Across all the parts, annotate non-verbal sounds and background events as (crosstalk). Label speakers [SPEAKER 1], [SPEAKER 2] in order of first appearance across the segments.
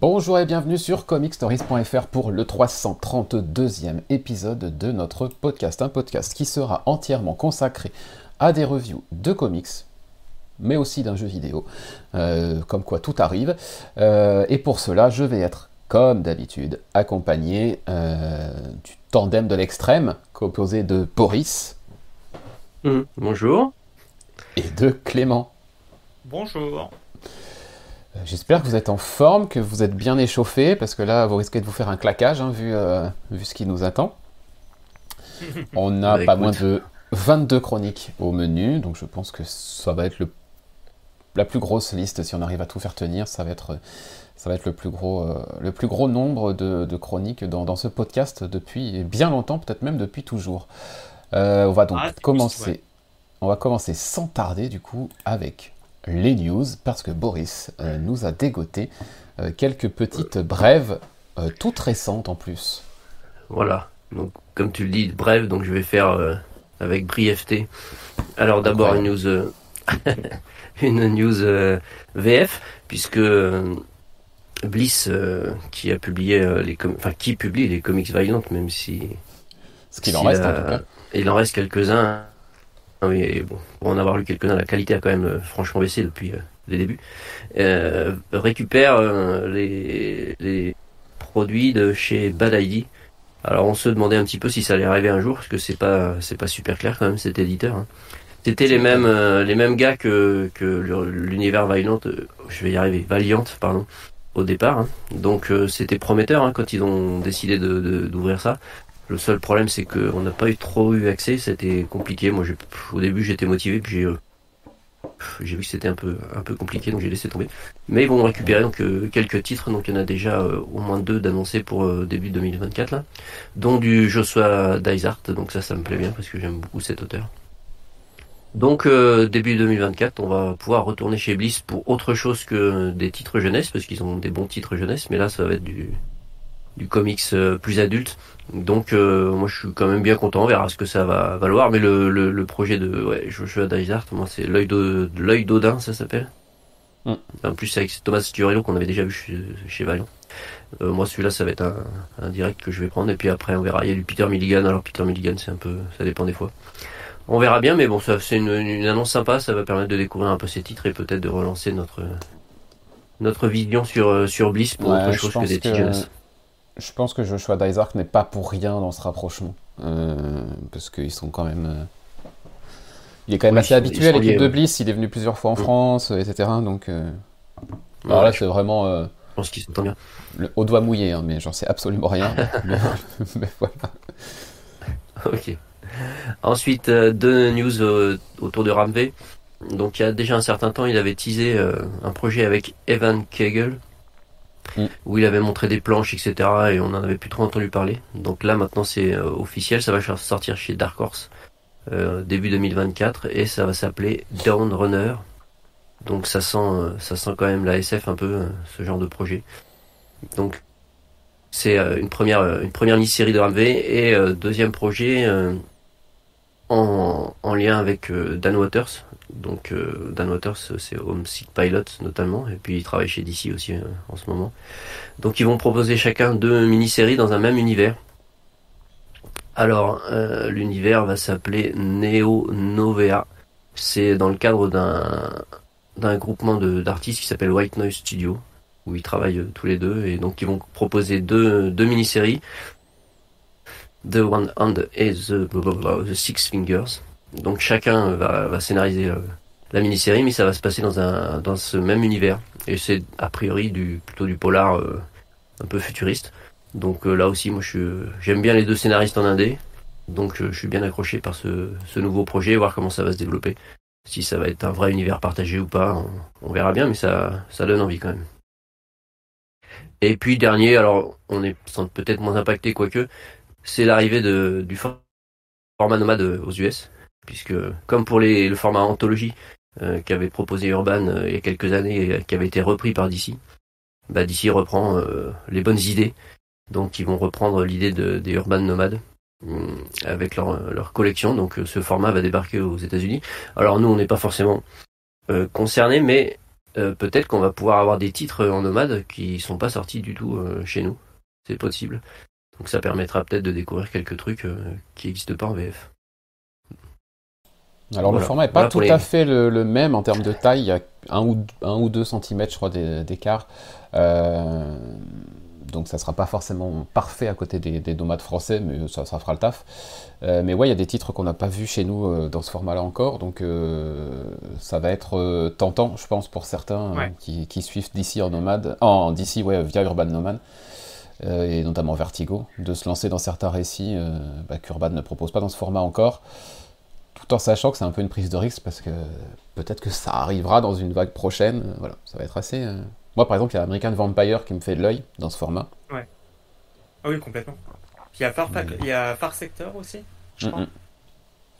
[SPEAKER 1] Bonjour et bienvenue sur comicstories.fr pour le 332e épisode de notre podcast. Un podcast qui sera entièrement consacré à des reviews de comics, mais aussi d'un jeu vidéo, euh, comme quoi tout arrive. Euh, et pour cela, je vais être, comme d'habitude, accompagné euh, du tandem de l'extrême, composé de Boris.
[SPEAKER 2] Mmh, bonjour.
[SPEAKER 1] Et de Clément.
[SPEAKER 3] Bonjour.
[SPEAKER 1] J'espère que vous êtes en forme, que vous êtes bien échauffé, parce que là, vous risquez de vous faire un claquage, hein, vu, euh, vu ce qui nous attend. (laughs) On n'a bah, pas moins de 22 chroniques au menu, donc je pense que ça va être le, la plus grosse liste, si on arrive à tout faire tenir, ça va être, ça va être le, plus gros, euh, le plus gros nombre de, chroniques dans, ce podcast depuis bien longtemps, peut-être même depuis toujours. Euh, on va donc ah, commencer. On va commencer sans tarder, du coup, avec les news parce que Boris euh, nous a dégoté quelques petites brèves, toutes récentes en plus.
[SPEAKER 2] Voilà, donc comme tu le dis, brève, donc je vais faire avec brièveté. Alors d'abord une news, (laughs) une news VF, puisque Bliss, qui a publié les enfin qui publie les comics Violent, même si
[SPEAKER 1] ce qu'il en reste en tout cas.
[SPEAKER 2] Il en reste quelques-uns ah oui, bon, pour en avoir lu quelques-uns, la qualité a quand même euh, franchement baissé depuis euh, les débuts. Euh, récupère les, les, produits de chez Bad ID. Alors on se demandait un petit peu si ça allait arriver un jour, parce que c'est pas c'est pas super clair quand même cet éditeur. Hein. C'était les mêmes les mêmes gars que que l'univers Valiant, je vais y arriver, Valiant pardon au départ. Hein. Donc c'était prometteur hein, quand ils ont décidé de d'ouvrir ça. Le seul problème, c'est qu'on n'a pas eu trop eu accès. C'était compliqué. Moi, au début, j'étais motivé, puis j'ai euh, j'ai vu que c'était un peu un peu compliqué, donc j'ai laissé tomber. Mais ils vont récupérer donc euh, quelques titres. Donc il y en a déjà euh, au moins deux d'annoncés pour début 2024 là, dont du Joshua Dysart. Donc ça, ça me plaît bien parce que j'aime beaucoup cet auteur. Donc début 2024, on va pouvoir retourner chez Bliss pour autre chose que des titres jeunesse, parce qu'ils ont des bons titres jeunesse, mais là ça va être du, du comics plus adulte. Donc euh, moi je suis quand même bien content, on verra ce que ça va valoir. Mais le, le, projet de ouais, Joshua Dysart, moi c'est l'œil de l'œil d'Odin, ça s'appelle. Mm. En plus c'est avec Thomas Turello qu'on avait déjà vu chez, chez Valiant. Euh, moi celui-là ça va être un, un, direct que je vais prendre et puis après on verra. Il y a du Peter Milligan. Alors Peter Milligan c'est un peu, ça dépend des fois. On verra bien, mais bon c'est une, une, annonce sympa, ça va permettre de découvrir un peu ces titres et peut-être de relancer notre notre vision sur sur Bliss pour autre chose que des titres
[SPEAKER 1] je pense que Joshua Dysart n'est pas pour rien dans ce rapprochement. Euh, parce qu'ils sont quand même. Euh, il est quand même assez habitué à l'équipe de Bliss, il est venu plusieurs fois en mm. France, etc. Donc. Euh, alors là, c'est vraiment.
[SPEAKER 2] je pense qu'ils sont bien.
[SPEAKER 1] Le haut doigt mouillé, hein, mais j'en sais absolument rien. (laughs) (laughs) mais, voilà.
[SPEAKER 2] Ok. Ensuite, deux news autour de Ramvé. Donc il y a déjà un certain temps, il avait teasé un projet avec Evan Kegel, Mm. où il avait montré des planches, etc. Et on n'en avait plus trop entendu parler. Donc là, maintenant, c'est euh, officiel. Ça va sortir chez Dark Horse euh, début 2024 et ça va s'appeler Down Runner. Donc ça sent, euh, ça sent quand même la SF un peu ce genre de projet. Donc c'est une première, une première mini-série de V et deuxième projet en, en, lien avec Dan Waters, donc euh, Dan Waters, c'est Homesick Pilot notamment, et puis il travaille chez DC aussi euh, en ce moment. Donc ils vont proposer chacun deux mini-séries dans un même univers. Alors euh, l'univers va s'appeler Neo Novea. C'est dans le cadre d'un d'un groupement d'artistes qui s'appelle White Noise Studio, où ils travaillent tous les deux, et donc ils vont proposer deux, deux mini-séries. The One Hand et the, Six Fingers. Donc chacun va, scénariser euh, la mini-série, mais ça va se passer dans un dans ce même univers. Et c'est a priori du plutôt du polar euh, un peu futuriste. Donc euh, là aussi, moi j'aime bien les deux scénaristes en indé. Donc je suis bien accroché par ce, ce nouveau projet, voir comment ça va se développer. Si ça va être un vrai univers partagé ou pas, on, verra bien, mais ça ça donne envie quand même. Et puis dernier, alors on est peut-être moins impacté quoique, c'est l'arrivée du format nomade aux US puisque comme pour les, le format anthologie, qu'avait proposé Urban il y a quelques années et qui avait été repris par DC. Bah, DC reprend les bonnes idées, donc ils vont reprendre l'idée de, des Urban Nomades avec leur, leur collection. Donc ce format va débarquer aux États-Unis. Alors nous, on n'est pas forcément concernés, mais peut-être qu'on va pouvoir avoir des titres en nomade qui sont pas sortis du tout chez nous. C'est possible. Donc ça permettra peut-être de découvrir quelques trucs euh, qui n'existent pas en VF.
[SPEAKER 1] Alors le format n'est pas tout à fait le, même en termes de taille, il y a 1 ou, 1 ou 2 cm je crois d'écart. Euh, donc ça ne sera pas forcément parfait à côté des, des nomades français, mais ça, ça fera le taf. Euh, mais ouais, il y a des titres qu'on n'a pas vus chez nous dans ce format-là encore, donc ça va être tentant, je pense, pour certains qui, suivent d'ici en nomade, en d'ici ouais, via Urban Nomad. Euh, et notamment Vertigo, de se lancer dans certains récits euh, bah, qu'Urban ne propose pas dans ce format encore, tout en sachant que c'est un peu une prise de risque parce que peut-être que ça arrivera dans une vague prochaine. Voilà, ça va être assez. Euh, moi, par exemple, il y a American Vampire qui me fait de l'œil dans ce format.
[SPEAKER 3] Ouais. Ah oui, complètement. il y a Far, il y a Far Sector aussi, je crois.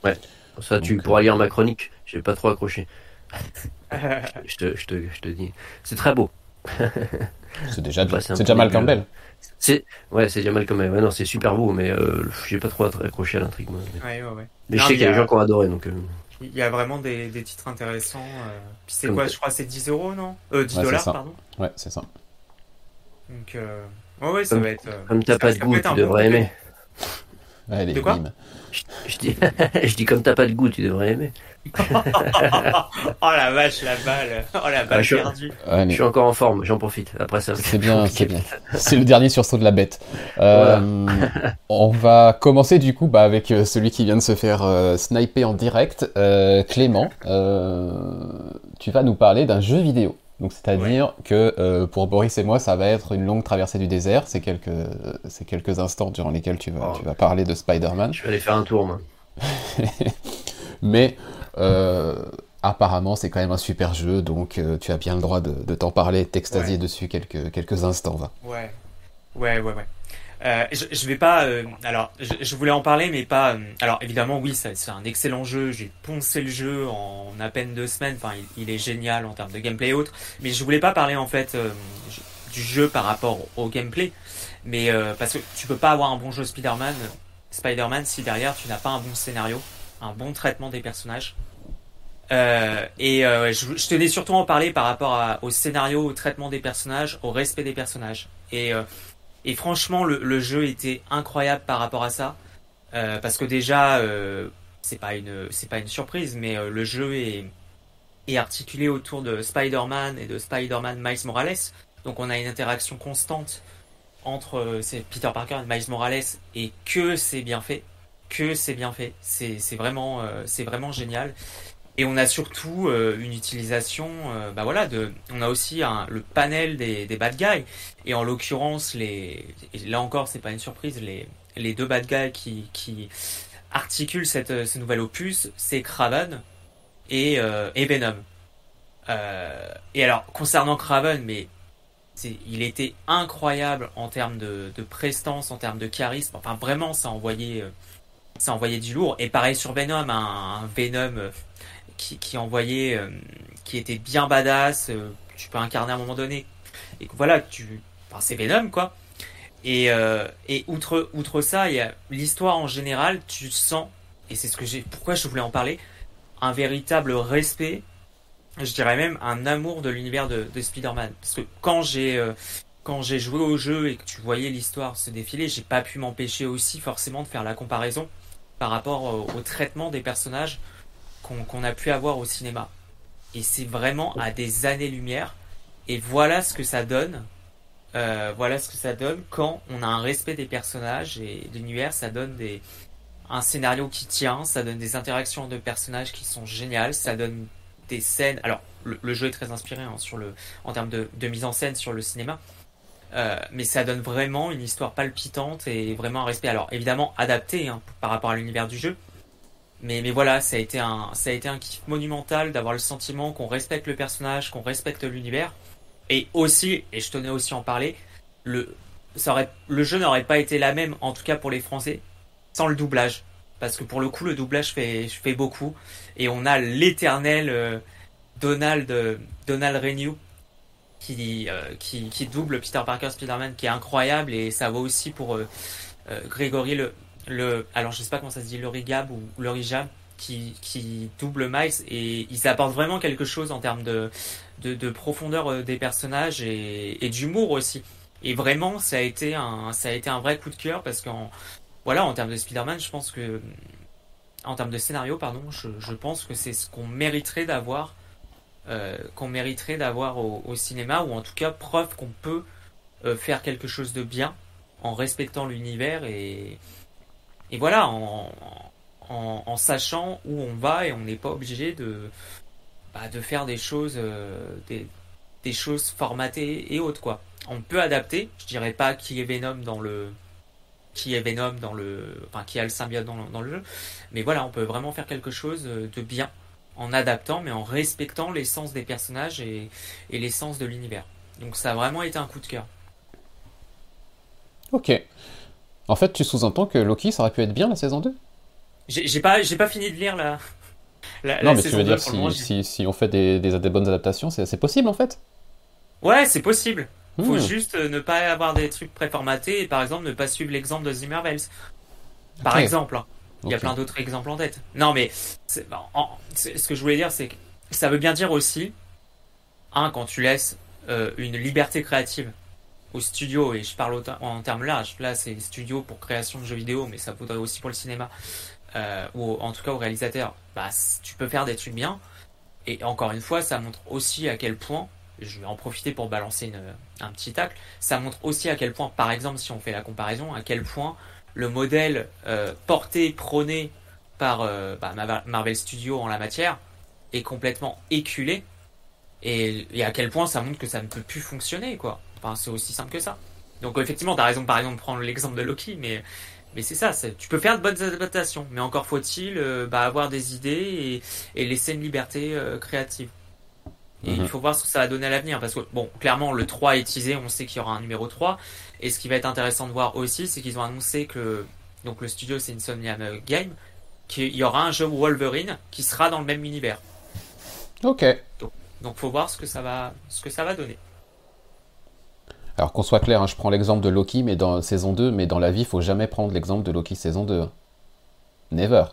[SPEAKER 2] Ouais. Ça, tu pourras lire ma chronique. J'ai pas trop accroché. (laughs) je, te, je, te, je te dis. C'est très beau. (laughs)
[SPEAKER 1] c'est déjà, c'est déjà mal Campbell.
[SPEAKER 2] C'est ouais, c'est Jamal comme ouais, non, c'est super beau, mais euh, j'ai pas trop accroché à l'intrigue moi.
[SPEAKER 3] Mais, ouais, ouais,
[SPEAKER 2] mais je sais qu'il y a des gens qui ont adoré donc. Euh.
[SPEAKER 3] Il y a vraiment des, des titres intéressants. Euh. Puis c'est quoi Je crois c'est 10 euros non? Euh, 10 dollars pardon.
[SPEAKER 1] Ouais, c'est ça.
[SPEAKER 3] Donc ouais, ouais, ça
[SPEAKER 2] comme,
[SPEAKER 3] va être.
[SPEAKER 2] Comme t'as pas de goût, tu devrais aimer.
[SPEAKER 1] Ouais,
[SPEAKER 3] de quoi?
[SPEAKER 2] je, dis, (laughs) je dis comme t'as pas de goût, tu devrais aimer. (laughs)
[SPEAKER 3] oh la vache, la balle. Oh la balle perdue.
[SPEAKER 2] je suis encore en forme, j'en profite. Après ça.
[SPEAKER 1] C'est bien, c'est bien. (laughs) C'est le dernier sursaut de la bête. Euh, (laughs) on va commencer du coup bah, avec euh, celui qui vient de se faire euh, sniper en direct. Clément, tu vas nous parler d'un jeu vidéo. Donc c'est-à-dire que pour Boris et moi, ça va être une longue traversée du désert. C'est quelques, c'est quelques instants durant lesquels tu vas, oh. tu vas parler de Spider-Man.
[SPEAKER 2] Je vais aller faire un tour, moi.
[SPEAKER 1] Mais euh, apparemment, c'est quand même un super jeu, donc euh, tu as bien le droit de, t'en parler, t'extasier dessus quelques, quelques instants. Va.
[SPEAKER 3] Ouais, ouais, ouais, ouais. Euh, je, je, vais pas. alors, je, voulais en parler, mais pas. alors, évidemment, oui, c'est un excellent jeu. J'ai poncé le jeu en à peine deux semaines. Enfin, il, est génial en termes de gameplay et autres. Mais je voulais pas parler en fait du jeu par rapport au gameplay, mais parce que tu peux pas avoir un bon jeu Spider-Man, Spider-Man si derrière tu n'as pas un bon scénario, un bon traitement des personnages. Euh, et euh, je, tenais surtout à en parler par rapport au scénario, au traitement des personnages, au respect des personnages. Et, euh, franchement, le, le, jeu était incroyable par rapport à ça, parce que déjà, c'est pas une c'est pas une surprise, mais le jeu est est articulé autour de Spider-Man et de Spider-Man Miles Morales. Donc on a une interaction constante entre Peter Parker et Miles Morales et que c'est bien fait, que c'est bien fait. C'est vraiment c'est vraiment génial. Et on a surtout euh, une utilisation, euh, bah voilà, de, on a aussi le panel des, des bad guys. Et en l'occurrence, les, là encore, c'est pas une surprise, les, les deux bad guys qui, qui articulent cette, ce nouvel opus, c'est Craven et, euh, et Venom. Euh, et alors, concernant Craven, mais il était incroyable en termes de, de, prestance, en termes de charisme. Enfin, vraiment, ça envoyait, ça envoyait du lourd. Et pareil sur Venom, un Venom qui, envoyait, euh, qui était bien badass, euh, tu peux incarner à un moment donné. Et voilà, tu, enfin, c'est Venom quoi. Et, euh, et outre, outre ça, il y a l'histoire en général, tu sens, et c'est ce que j'ai, pourquoi je voulais en parler, un véritable respect, je dirais même un amour de l'univers de, de Spider-Man. Parce que quand j'ai, quand j'ai joué au jeu et que tu voyais l'histoire se défiler, j'ai pas pu m'empêcher aussi forcément de faire la comparaison par rapport au traitement des personnages qu'on a pu avoir au cinéma. Et c'est vraiment à des années-lumière. Et voilà ce que ça donne. Euh, voilà ce que ça donne quand on a un respect des personnages et de l'univers. Ça donne des, un scénario qui tient, ça donne des interactions de personnages qui sont géniales, ça donne des scènes. Alors, le, jeu est très inspiré hein, sur le, en termes de, mise en scène sur le cinéma, euh, mais ça donne vraiment une histoire palpitante et vraiment un respect. Alors, évidemment, adapté hein, par rapport à l'univers du jeu, mais, mais voilà, ça a été un, ça a été un kiff monumental d'avoir le sentiment qu'on respecte le personnage, qu'on respecte l'univers. Et aussi, et je tenais aussi à en parler, le, ça aurait, le jeu n'aurait pas été la même, en tout cas pour les Français, sans le doublage. Parce que pour le coup, le doublage fait, fait beaucoup. Et on a l'éternel, euh, Donald Donald Renew qui, qui, qui double Peter Parker Spider-Man qui est incroyable et ça vaut aussi pour Grégory le le alors je sais pas comment ça se dit le Rigab ou le Rijab qui, qui double Miles et ils apportent vraiment quelque chose en termes de, de, de profondeur des personnages et, d'humour aussi. Et vraiment, ça a été un, vrai coup de cœur parce qu'en, voilà, en termes de Spider-Man, je pense que, en termes de scénario, pardon, je, pense que c'est ce qu'on mériterait d'avoir, euh, qu'on mériterait d'avoir au, au, cinéma ou en tout cas preuve qu'on peut euh, faire quelque chose de bien en respectant l'univers et, et voilà, en, en, en, sachant où on va et on n'est pas obligé de, bah, de faire des choses, euh, des, des choses formatées et autres quoi on peut adapter. Je dirais pas qui est Venom dans le qui est Venom dans le enfin qui a le symbiote dans le, jeu, mais voilà, on peut vraiment faire quelque chose de bien en adaptant, mais en respectant l'essence des personnages et, l'essence de l'univers. Donc ça a vraiment été un coup de cœur.
[SPEAKER 1] Ok. En fait, tu sous-entends que Loki, ça aurait pu être bien la saison 2
[SPEAKER 3] J'ai pas, pas fini de lire la.
[SPEAKER 1] non, mais tu veux dire, si, si, on fait des, des bonnes adaptations, c'est possible en fait?
[SPEAKER 3] Ouais, c'est possible. Faut hmm. juste euh, ne pas avoir des trucs préformatés et par exemple ne pas suivre l'exemple de Zimmerwells. Par exemple. Hein. Il y a plein d'autres exemples en tête. Non mais ce que je voulais dire c'est que ça veut bien dire aussi, un, quand tu laisses euh, une liberté créative au studio, et je parle en termes larges, là c'est studio pour création de jeux vidéo, mais ça vaudrait aussi pour le cinéma, euh, ou en tout cas au réalisateur, bah, tu peux faire des trucs bien, et encore une fois, ça montre aussi à quel point je vais en profiter pour balancer une, un petit tacle. Ça montre aussi à quel point, par exemple, si on fait la comparaison, à quel point le modèle euh, porté, prôné par euh, bah, Marvel Studios en la matière est complètement éculé. Et, à quel point ça montre que ça ne peut plus fonctionner, quoi. Enfin, c'est aussi simple que ça. Donc effectivement, t'as raison par exemple de prendre l'exemple de Loki, mais mais c'est ça, tu peux faire de bonnes adaptations, mais encore faut-il euh, bah, avoir des idées et, et laisser une liberté créative. Et il mhm. faut voir ce que ça va donner à l'avenir. Parce que, bon, clairement, le 3 est teasé, on sait qu'il y aura un numéro 3. Et ce qui va être intéressant de voir aussi, c'est qu'ils ont annoncé que, donc le studio c'est Insomnia Game, qu'il y aura un jeu Wolverine qui sera dans le même univers.
[SPEAKER 1] Ok.
[SPEAKER 3] Donc, donc faut voir ce que ça va, ce que ça va donner.
[SPEAKER 1] Alors qu'on soit clair, hein, je prends l'exemple de Loki mais dans saison 2, mais dans la vie, il faut jamais prendre l'exemple de Loki saison 2. Never.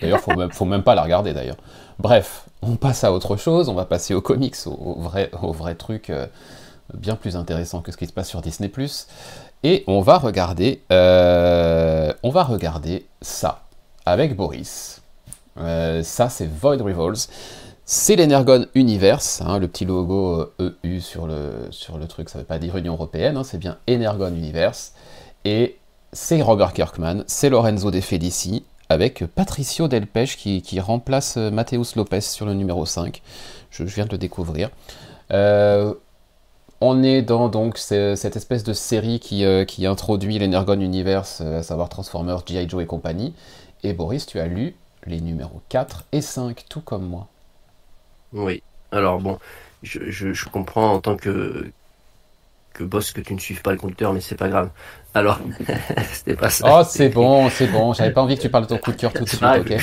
[SPEAKER 1] D'ailleurs, faut même, faut même pas la regarder d'ailleurs. Bref, on passe à autre chose, on va passer aux comics, au, vrai, au vrai euh, bien plus intéressant que ce qui se passe sur Disney+. Et on va regarder, euh, ça avec Boris. Euh, ça, c'est Void Revolves. C'est l'Energon Universe, hein, le petit logo EU sur le, sur le truc, ça ne veut pas dire Union Européenne, hein, c'est bien Energon Universe. Et c'est Robert Kirkman, c'est Lorenzo De Felici, avec Patricio Delpech qui, qui remplace euh, Mateus Lopez sur le numéro 5. Je, viens de le découvrir. Euh, on est dans donc cette espèce de série qui, euh, qui introduit l'Energon Universe, à savoir Transformers, G.I. Joe et compagnie. Et Boris, tu as lu les numéros 4 et 5, tout comme moi.
[SPEAKER 2] Oui. Alors bon, je, je comprends en tant que, que boss que tu ne suives pas le conducteur, mais c'est pas grave. Alors, (laughs) c'était pas ça.
[SPEAKER 1] Oh, c'est bon, c'est bon. J'avais pas envie que tu parles de ton coup de cœur tout de suite, ok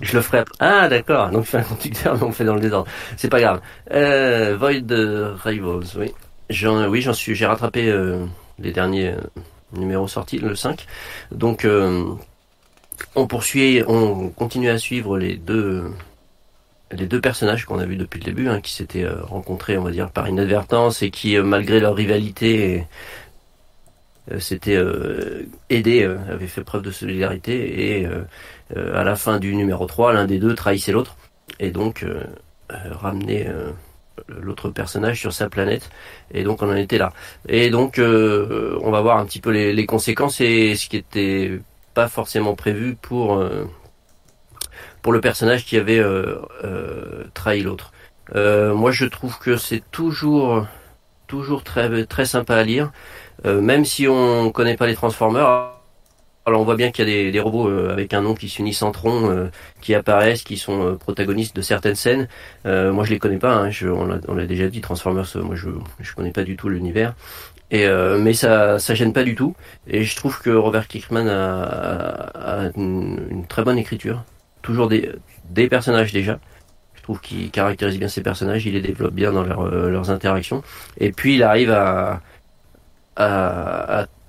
[SPEAKER 2] je, le ferai. Ah, d'accord. Donc, fais un conducteur, mais on fait dans le désordre. C'est pas grave. Euh, Void Rivals, oui. J'en, oui, j'en suis. J'ai rattrapé euh, les derniers euh, numéros sortis, le 5. Donc, euh, on poursuit, on continue à suivre les deux les deux personnages qu'on a vus depuis le début, hein, qui s'étaient euh, rencontrés, on va dire, par inadvertance et qui, euh, malgré leur rivalité, euh, s'étaient aidés, avaient fait preuve de solidarité et à la fin du numéro 3, l'un des deux trahissait l'autre et donc ramenait l'autre personnage sur sa planète et donc on en était là. Et donc on va voir un petit peu les, conséquences et ce qui était pas forcément prévu pour pour le personnage qui avait euh, euh, trahi l'autre. Euh, moi, je trouve que c'est toujours toujours très très sympa à lire, même si on connaît pas les Transformers. Alors on voit bien qu'il y a des, robots avec un nom qui s'unissent en tronc, qui apparaissent, qui sont protagonistes de certaines scènes. moi je les connais pas, hein, on l'a déjà dit, Transformers, moi je je connais pas du tout l'univers. Et mais ça ça gêne pas du tout. Et je trouve que Robert Kirkman a, une, très bonne écriture toujours des, personnages déjà. Je trouve qu'il caractérise bien ses personnages, il les développe bien dans leurs interactions. Et puis il arrive à,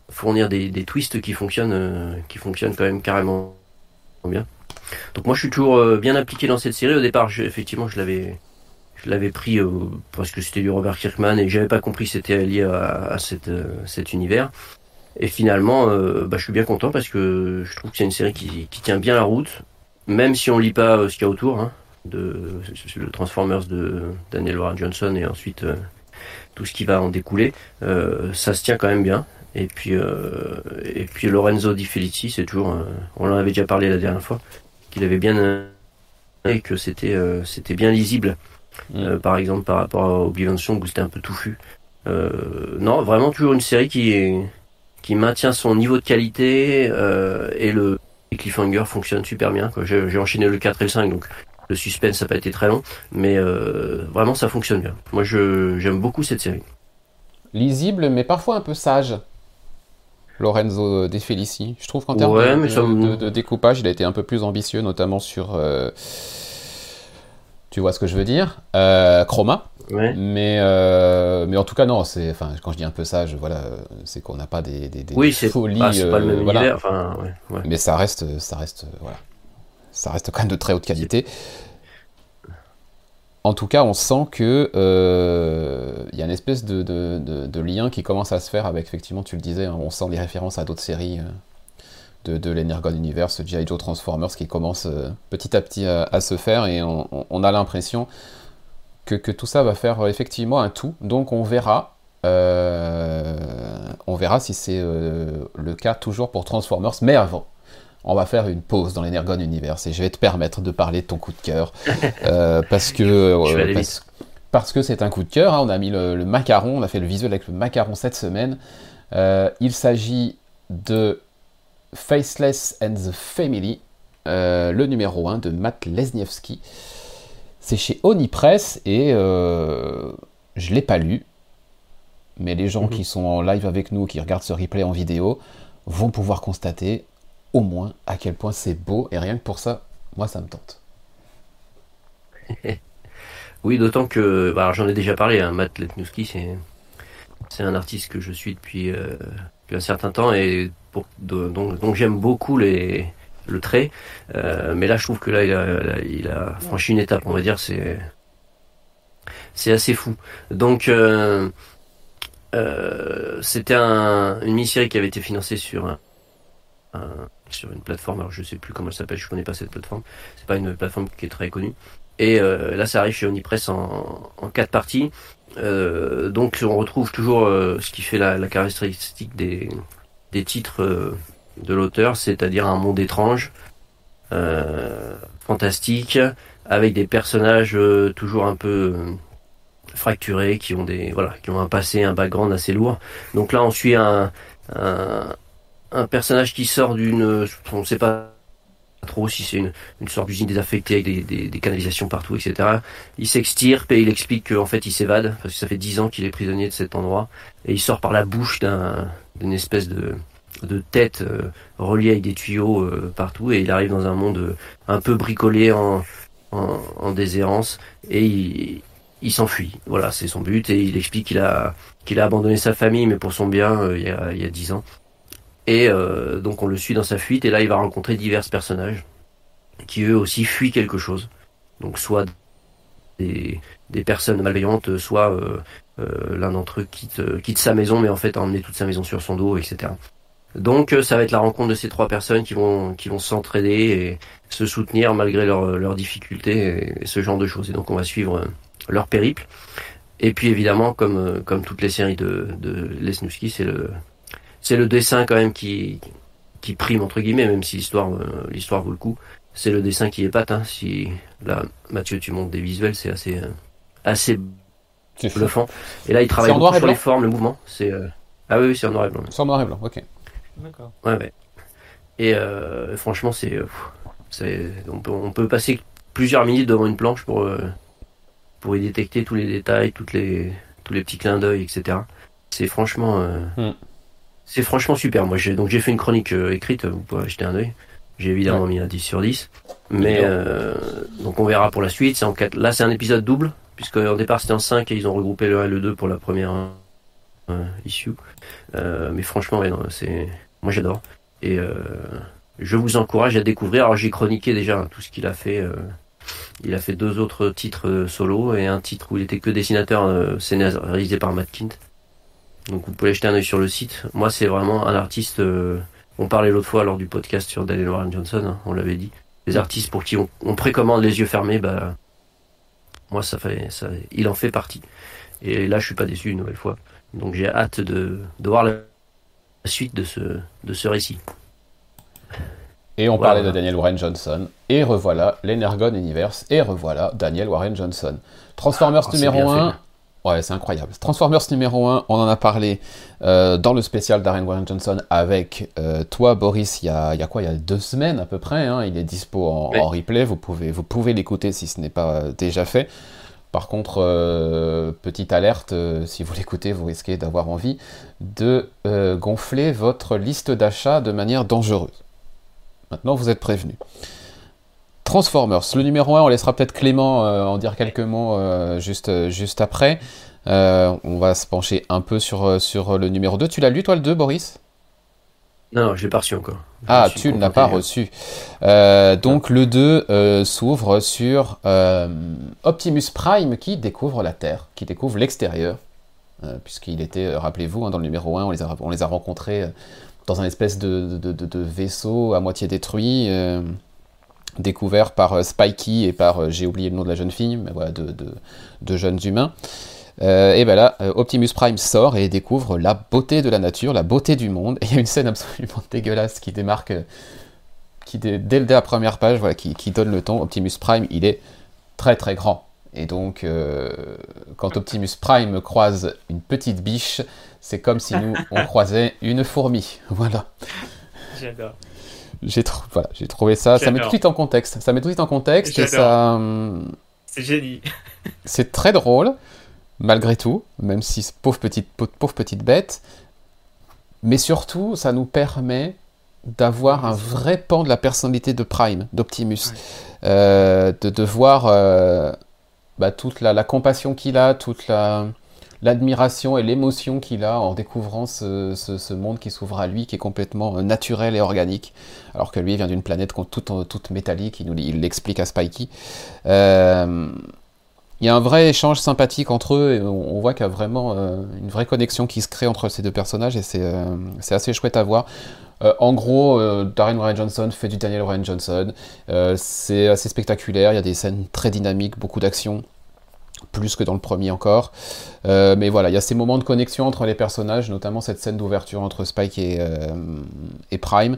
[SPEAKER 2] fournir des, twists qui fonctionnent, qui fonctionnent quand même carrément bien. Donc moi je suis toujours bien appliqué dans cette série. Au départ, effectivement, je l'avais je l'avais pris euh, parce que c'était du Robert Kirkman et j'avais pas compris que c'était lié à, euh, cet univers. Et finalement, euh, bah, je suis bien content parce que je trouve que c'est une série qui, tient bien la route, même si on lit pas ce qu'il y a autour, hein, de le Transformers de Daniel Warren Johnson et ensuite tout ce qui va en découler, ça se tient quand même bien. Et puis, et puis Lorenzo Di Felici, c'est toujours, on en avait déjà parlé la dernière fois, qu'il avait bien et que c'était c'était bien lisible. Euh, mm. par exemple par rapport à Oblivion Song où c'était un peu touffu. Euh, non, vraiment toujours une série qui qui maintient son niveau de qualité euh, et le cliffhanger fonctionne super bien. J'ai enchaîné le 4 et le 5 donc le suspense ça n'a pas été très long, mais vraiment ça fonctionne bien. Moi j'aime beaucoup cette série.
[SPEAKER 1] Lisible mais parfois un peu sage. Lorenzo De Felici. Je trouve qu'en termes de, de, découpage, il a été un peu plus ambitieux, notamment sur tu vois ce que je veux dire euh, Chroma. Mais, euh, mais en tout cas, non, c'est, enfin, quand je dis un peu ça, voilà, c'est qu'on n'a pas des, des,
[SPEAKER 2] oui, c'est
[SPEAKER 1] folies.
[SPEAKER 2] Pas, pas le même euh, univers, enfin,
[SPEAKER 1] Mais ça reste, ça reste, voilà. Ça reste quand même de très haute qualité. En tout cas, on sent que il y a une espèce de, de, de, lien qui commence à se faire avec, effectivement, tu le disais, hein, on sent des références à d'autres séries de, de l'Energon Universe, G.I. Joe Transformers, qui commence euh, petit à petit à, se faire et on, a l'impression que, tout ça va faire euh, effectivement un tout. Donc on verra. Euh, on verra si c'est le cas toujours pour Transformers. Mais avant, on va faire une pause dans l'Energon Universe et je vais te permettre de parler de ton coup de cœur. (laughs) parce que. Parce, que c'est un coup de cœur, hein. on a mis le, le, macaron, on a fait le visuel avec le macaron cette semaine. il s'agit de Faceless and the Family, euh, le numéro 1 de Matt Lesniewski. C'est chez Onipress et euh, je ne l'ai pas lu, mais les gens mhm. qui sont en live avec nous, qui regardent ce replay en vidéo, vont pouvoir constater au moins à quel point c'est beau et rien que pour ça, moi ça me tente. (laughs)
[SPEAKER 2] oui, d'autant que, bah, j'en ai déjà parlé, hein, Matt Lesniewski, c'est un artiste que je suis depuis, euh, depuis un certain temps et donc, j'aime beaucoup les, le trait. Euh, mais là, je trouve que là, il a, franchi une étape, on va dire. C'est, c'est assez fou. Donc, euh, euh, c'était un, une mini-série qui avait été financée sur sur une plateforme. Alors, je sais plus comment elle s'appelle. Je connais pas cette plateforme. C'est pas une plateforme qui est très connue. Et là, ça arrive chez Onipress en, quatre parties. donc, on retrouve toujours ce qui fait la caractéristique des des titres de l'auteur, c'est-à-dire un monde étrange, euh, fantastique, avec des personnages euh, toujours un peu fracturés, qui ont des voilà, qui ont un passé, un background assez lourd. Donc là, on suit un un, personnage qui sort d'une, on ne sait pas trop si c'est une, sorte d'usine désaffectée avec des, des, canalisations partout, etc. Il s'extirpe et il explique qu'en fait il s'évade parce que ça fait dix ans qu'il est prisonnier de cet endroit et il sort par la bouche d'un d'une espèce de de tête euh, reliée avec des tuyaux euh, partout et il arrive dans un monde euh, un peu bricolé en, en, en déshérence et il, il s'enfuit. Voilà, c'est son but et il explique qu'il a qu'il a abandonné sa famille mais pour son bien il y a il y a dix ans et euh, donc on le suit dans sa fuite et là il va rencontrer divers personnages qui eux aussi fuient quelque chose. Donc soit des, des personnes malveillantes, soit euh, euh, l'un d'entre eux quitte, quitte sa maison mais en fait a emmené toute sa maison sur son dos, etc. Donc ça va être la rencontre de ces trois personnes qui vont qui vont s'entraider et se soutenir malgré leurs difficultés et, ce genre de choses. Et donc on va suivre leur périple. Et puis évidemment, comme comme toutes les séries de, de Lesniewski, c'est le c'est le dessin quand même qui qui prime entre guillemets, même si l'histoire euh, l'histoire vaut le coup. C'est le dessin qui pâte. Hein. Si là, Mathieu, tu montes des visuels, c'est assez euh, assez bluffant. Et là, il travaille beaucoup sur les formes, le mouvement. C'est euh, ah oui, c'est en noir et blanc.
[SPEAKER 1] C'est en noir et blanc, ok.
[SPEAKER 2] D'accord. Ouais, ouais. Et franchement, c'est c'est on peut on peut passer plusieurs minutes devant une planche pour pour y détecter tous les détails, toutes les tous les petits clins d'œil, etc. C'est franchement hmm. C'est franchement super. Moi, j'ai donc j'ai fait une chronique euh, écrite. Vous pouvez jeter un œil. J'ai évidemment mis un 10 sur 10. Mais euh, Donc on verra pour la suite. C'est en quatre... Là, c'est un épisode double, puisque au départ c'était en 5 et ils ont regroupé le 1 et le 2 pour la première euh, issue. Euh, mais franchement, ouais, c'est moi j'adore. Et euh, je vous encourage à découvrir. Alors j'ai chroniqué déjà tout ce qu'il a fait. Euh, il a fait deux autres titres euh, solo et un titre où il était que dessinateur euh, scénarisé par Matt Kint. Donc vous pouvez jeter un oeil sur le site. Moi c'est vraiment un artiste. on parlait l'autre fois lors du podcast sur Daniel Warren Johnson, hein, on l'avait dit. Les artistes pour qui on, on, précommande les yeux fermés, bah moi ça fait ça, il en fait partie. Et là je suis pas déçu une nouvelle fois. Donc j'ai hâte de, de voir la suite de ce, de ce récit.
[SPEAKER 1] Et on parlait de Daniel Warren Johnson, et revoilà l'Energon Universe, et revoilà Daniel Warren Johnson. Transformers oh, numéro 1, ouais, c'est incroyable. Transformers numéro 1, on en a parlé euh, dans le spécial Darren Warren Johnson avec euh, toi, Boris, il y, a, il y, a, quoi? Il y a deux semaines à peu près, hein, il est dispo en, en, replay, vous pouvez, vous pouvez l'écouter si ce n'est pas déjà fait. Par contre, euh, petite alerte, euh, si vous (laughs) l'écoutez, vous risquez d'avoir envie de euh, gonfler votre liste d'achat de manière dangereuse. Maintenant, vous êtes prévenu. Transformers, le numéro 1, on laissera peut-être Clément en dire quelques mots juste, juste après. on va se pencher un peu sur, sur le numéro 2. Tu l'as lu, toi, le 2, Boris?
[SPEAKER 2] Non, je l'ai pas reçu encore.
[SPEAKER 1] ah, tu ne l'as pas reçu. Euh, donc le 2 euh, s'ouvre sur euh, Optimus Prime qui découvre la Terre, qui découvre l'extérieur, puisqu'il était, rappelez-vous, hein, dans le numéro 1, on les a, on les a rencontrés dans un espèce de, de, de, vaisseau à moitié détruit, découvert par Spikey et par, j'ai oublié le nom de la jeune fille, mais voilà, de, jeunes humains. Euh, et ben là, euh, Optimus Prime sort et découvre la beauté de la nature, la beauté du monde. (laughs) Et il y a une scène absolument (laughs) dégueulasse qui démarque, euh, qui dès, la première page, voilà, qui, donne le ton. Optimus Prime, il est très très grand. Et donc, quand Optimus Prime croise une petite biche, c'est comme si nous, on (laughs) croisait une fourmi. Voilà.
[SPEAKER 3] J'adore.
[SPEAKER 1] J'ai voilà, trouvé ça, ça met tout de suite en contexte. Ça met tout de suite en contexte et ça. Hum,
[SPEAKER 3] c'est génie.
[SPEAKER 1] c'est très drôle malgré tout, même si pauvre petite, pauvre petite bête. Mais surtout, ça nous permet d'avoir un vrai pan de la personnalité de Prime, d'Optimus. Euh, de, voir euh, bah, toute la, compassion qu'il a, toute l'admiration et l'émotion qu'il a en découvrant ce, monde qui s'ouvre à lui, qui est complètement naturel et organique, alors que lui vient d'une planète toute, toute métallique, il l'explique à Spikey. Euh, il y a un vrai échange sympathique entre eux et on, voit qu'il y a vraiment euh, une vraie connexion qui se crée entre ces deux personnages et c'est euh, assez chouette à voir. Euh, en gros, Darren Ryan Johnson fait du Daniel Ryan Johnson. c'est assez spectaculaire, il y a des scènes très dynamiques, beaucoup d'action, plus que dans le premier encore. mais voilà, il y a ces moments de connexion entre les personnages, notamment cette scène d'ouverture entre Spike et, Prime.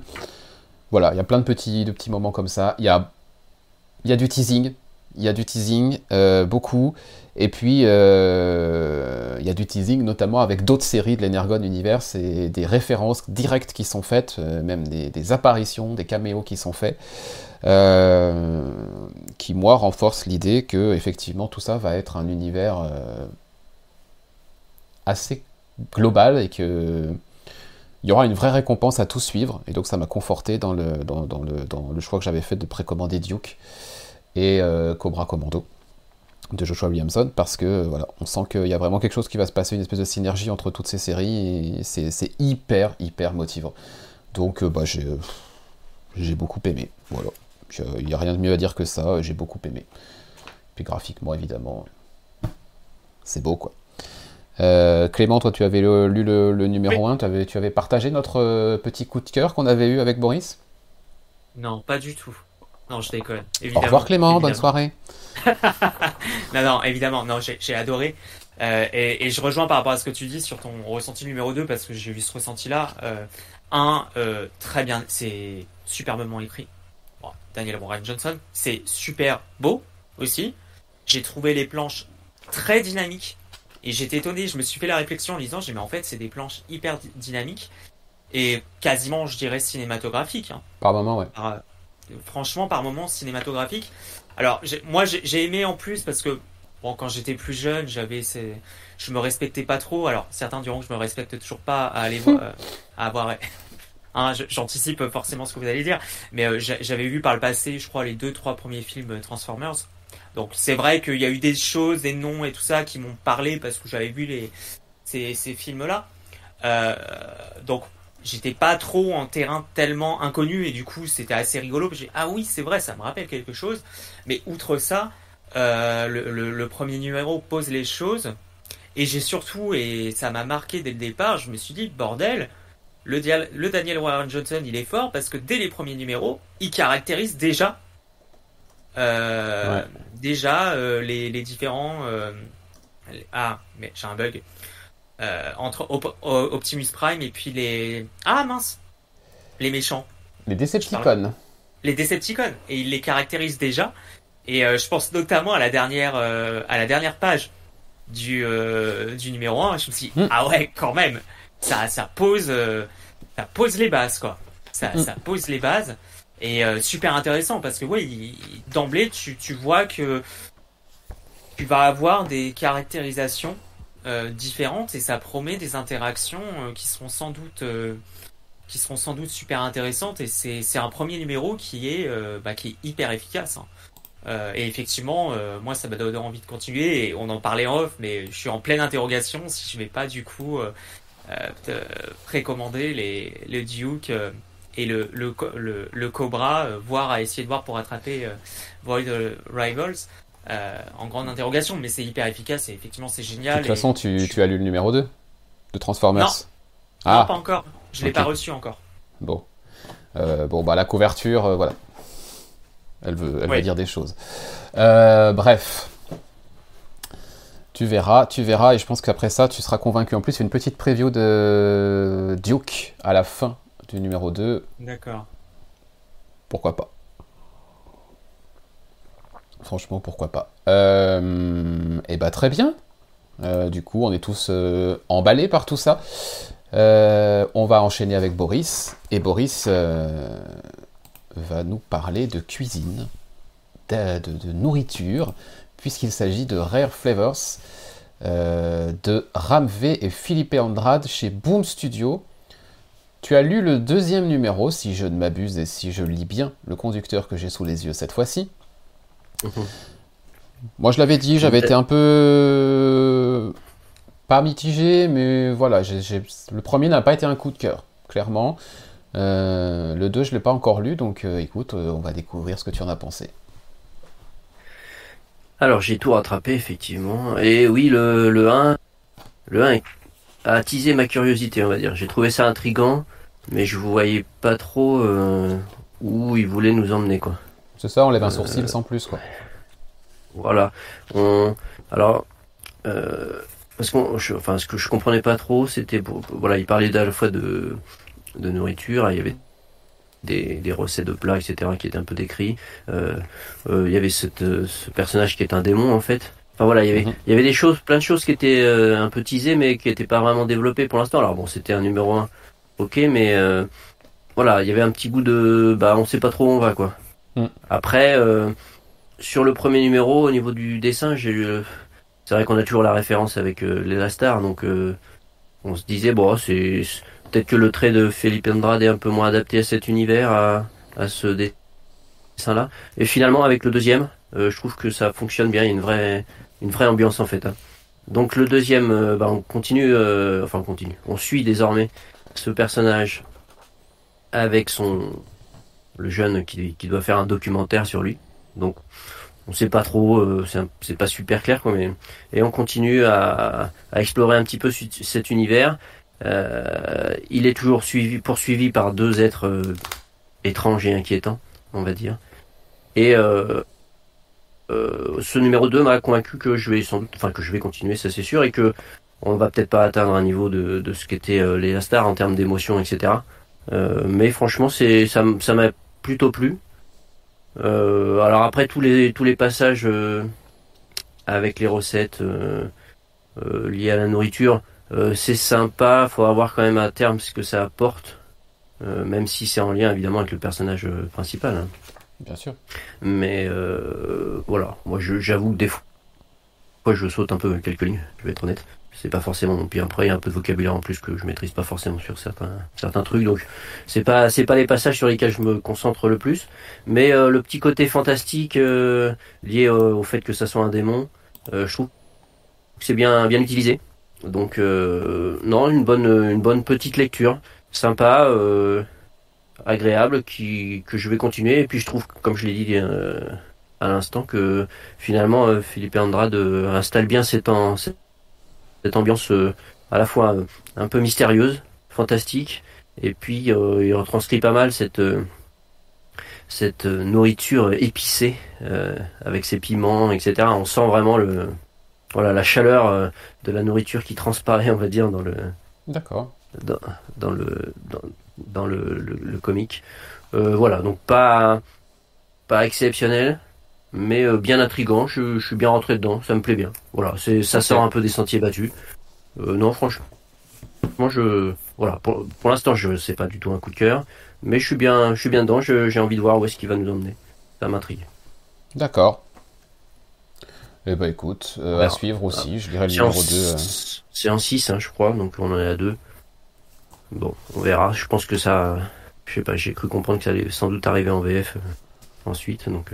[SPEAKER 1] Voilà, il y a plein de petits, moments comme ça. Il y a du teasing, il y a du teasing, euh, beaucoup. Et puis, euh, il y a du teasing notamment avec d'autres séries de l'Energon Universe et des références directes qui sont faites, euh, même des, apparitions, des caméos qui sont faits, qui, moi, renforcent l'idée que, effectivement, tout ça va être un univers assez global et que il y aura une vraie récompense à tout suivre. Et donc, ça m'a conforté dans le, dans, le, dans le choix que j'avais fait de précommander Duke et euh, Cobra Commando de Joshua Williamson parce que voilà, on sent qu'il y a vraiment quelque chose qui va se passer, une espèce de synergie entre toutes ces séries et c'est hyper hyper motivant. Donc euh, bah, euh, j'ai beaucoup aimé. Voilà, il n'y a rien de mieux à dire que ça. J'ai beaucoup aimé. Puis graphiquement évidemment, c'est beau quoi. Clément, toi tu avais lu le, numéro 1, tu avais, tu avais partagé notre petit coup de cœur qu'on avait eu avec Boris
[SPEAKER 3] Non, pas du tout. Non, je déconne.
[SPEAKER 1] Évidemment, Au revoir Clément, bonne soirée. (laughs)
[SPEAKER 3] non, non, évidemment, non, j'ai adoré. Euh, et, je rejoins par rapport à ce que tu dis sur ton ressenti numéro 2, parce que j'ai vu ce ressenti-là. Euh, un, euh, très bien, c'est superbement écrit. Daniel Warren Johnson, c'est super beau aussi. J'ai trouvé les planches très dynamiques. Et j'étais étonné, je me suis fait la réflexion en disant, mais en fait, c'est des planches hyper dynamiques et quasiment, je dirais, cinématographiques. Hein.
[SPEAKER 1] Par moment, ouais
[SPEAKER 3] franchement, par moments cinématographique. Alors, moi, j'ai aimé en plus parce que, bon, quand j'étais plus jeune, j'avais ces... je me respectais pas trop. Alors, certains diront que je me respecte toujours pas à aller voir, (laughs) à avoir. (laughs) Hein, J'anticipe forcément ce que vous allez dire, mais j'avais vu par le passé, je crois, les deux, trois premiers films Transformers. Donc c'est vrai qu'il y a eu des choses, des noms et tout ça qui m'ont parlé parce que j'avais vu les ces, ces films-là. Euh, donc j'étais pas trop en terrain tellement inconnu et du coup c'était assez rigolo. J'ai ah oui c'est vrai ça me rappelle quelque chose. Mais outre ça, euh, le, le, premier numéro pose les choses et j'ai surtout et ça m'a marqué dès le départ. Je me suis dit bordel. Le, le Daniel Warren Johnson, il est fort parce que dès les premiers numéros, il caractérise déjà euh, déjà euh, les, les, différents ah mais j'ai un bug euh, entre Optimus Prime et puis les. Ah mince Les méchants.
[SPEAKER 1] Les Decepticons.
[SPEAKER 3] Les Decepticons. Et il les caractérise déjà. Et euh, je pense notamment à la dernière, euh, à la dernière page du, du numéro 1. Je me suis dit, hmm. ah ouais, quand même, ça, ça, pose, ça pose les bases, quoi. Ça, hmm. ça pose les bases. Et super intéressant parce que, ouais, d'emblée, tu, tu vois que tu vas avoir des caractérisations euh, différentes et ça promet des interactions euh, qui seront sans doute euh, qui seront sans doute super intéressantes et c'est un premier numéro qui est bah, qui est hyper efficace hein. et effectivement moi ça m'a donné envie de continuer et on en parlait en off mais je suis en pleine interrogation si je vais pas du coup précommander les le Duke et le le, le, le Cobra voire à essayer de voir pour attraper Void Rivals euh, en grande interrogation, mais c'est hyper efficace et effectivement c'est génial.
[SPEAKER 1] De toute façon, tu, tu, as lu le numéro 2 de Transformers
[SPEAKER 3] Non, ah. pas encore. Je l'ai pas reçu encore.
[SPEAKER 1] Bon. Euh, bon, bah la couverture, euh, voilà. Elle veut, elle veut dire des choses. bref. Tu verras, tu verras, et je pense qu'après ça, tu seras convaincu. En plus, il y a une petite preview de Duke à la fin du numéro 2.
[SPEAKER 3] D'accord.
[SPEAKER 1] Pourquoi pas Franchement, pourquoi pas. Euh, et bah très bien. Euh, du coup, on est tous euh, emballés par tout ça. on va enchaîner avec Boris. Et Boris va nous parler de cuisine, de, nourriture, puisqu'il s'agit de Rare Flavors de Ramvé et Philippe Andrade chez Boom Studio. Tu as lu le deuxième numéro, si je ne m'abuse et si je lis bien le conducteur que j'ai sous les yeux cette fois-ci. Mhm. Moi, je l'avais dit, j'avais été un peu. Pas mitigé, mais voilà, le premier n'a pas été un coup de cœur, clairement. Euh, le 2, je ne l'ai pas encore lu, donc euh, écoute, euh, on va découvrir ce que tu en as pensé.
[SPEAKER 2] Alors, j'ai tout rattrapé, effectivement. Et oui, le, le 1, le 1 a attisé ma curiosité, on va dire. J'ai trouvé ça intrigant, mais je ne voyais pas trop où il voulait nous emmener, quoi.
[SPEAKER 1] C'est ça, on lève un sourcil sans plus, quoi.
[SPEAKER 2] Voilà. On, alors, euh, parce qu'on, enfin, ce que je comprenais pas trop, c'était, voilà, il parlait à la fois de, de nourriture, il y avait des, des, recettes de plats, etc., qui étaient un peu décrits. Euh, euh, il y avait cette, ce personnage qui est un démon, en fait. Enfin voilà, il y avait, mhm. il y avait des choses, plein de choses qui étaient un peu teasées, mais qui n'étaient pas vraiment développées pour l'instant. Alors bon, c'était un numéro 1, ok, mais voilà, il y avait un petit goût de, bah, on sait pas trop où on va, quoi. Mm. Après, euh, sur le premier numéro, au niveau du dessin, j'ai c'est vrai qu'on a toujours la référence avec euh, les La Star, donc euh, on se disait bon, c'est peut-être que le trait de Felipe Andrade est un peu moins adapté à cet univers, à, à ce dessin-là. Et finalement, avec le deuxième, je trouve que ça fonctionne bien. Il y a une vraie, une vraie ambiance en fait. Hein. Donc le deuxième, bah, on continue, enfin on continue, on suit désormais ce personnage avec son le jeune qui, doit faire un documentaire sur lui. Donc on sait pas trop, euh, c'est pas super clair quoi, et on continue à, explorer un petit peu cet univers. Euh, il est toujours suivi, poursuivi par deux êtres euh, étranges et inquiétants, on va dire. Et ce numéro 2 m'a convaincu que je vais sans enfin que je vais continuer, ça c'est sûr, et que on va peut-être pas atteindre un niveau de, ce qu'étaient les stars en termes d'émotion, etc. mais franchement, c'est ça m'a plutôt plu. Euh, alors après tous les tous les passages euh, avec les recettes euh, liées à la nourriture, c'est sympa. Faut avoir quand même à terme ce que ça apporte, même si c'est en lien évidemment avec le personnage principal. Hein.
[SPEAKER 1] Bien sûr.
[SPEAKER 2] Mais voilà, moi j'avoue que des fois je saute un peu quelques lignes, je vais être honnête. C'est pas forcément puis après il y a un peu de vocabulaire en plus que je maîtrise pas forcément sur certains certains trucs donc c'est pas c'est pas les passages sur lesquels je me concentre le plus. Mais euh, le petit côté fantastique euh, lié au fait que ça soit un démon euh, je trouve que c'est bien bien utilisé. Donc non une bonne une bonne petite lecture sympa agréable qui que je vais continuer. Et puis je trouve comme je l'ai dit à l'instant que finalement Philippe Andrade installe bien ses temps cette ambiance euh, à la fois euh, un peu mystérieuse, fantastique, et puis euh, il retranscrit pas mal cette cette nourriture épicée avec ses piments, etc. On sent vraiment le voilà la chaleur de la nourriture qui transparaît, on va dire, dans le
[SPEAKER 1] d'accord
[SPEAKER 2] dans, dans, le dans, dans le, le, comique. voilà, donc pas pas exceptionnel, mais euh, bien intrigant. Je, suis bien rentré dedans, ça me plaît bien. Voilà, c'est ça sort un peu des sentiers battus. Euh, non, franchement, moi je voilà pour, pour l'instant je sais pas du tout un coup de cœur, mais je suis bien je suis bien dedans. J'ai envie de voir où est-ce qu'il va nous emmener. Ça m'intrigue.
[SPEAKER 1] D'accord. Eh ben écoute, euh, à suivre aussi, je dirais le numéro 2.
[SPEAKER 2] C'est en 6, hein, je crois, donc on en est à 2. Bon, on verra. Je pense que ça. Je sais pas, j'ai cru comprendre que ça allait sans doute arriver en VF ensuite, donc.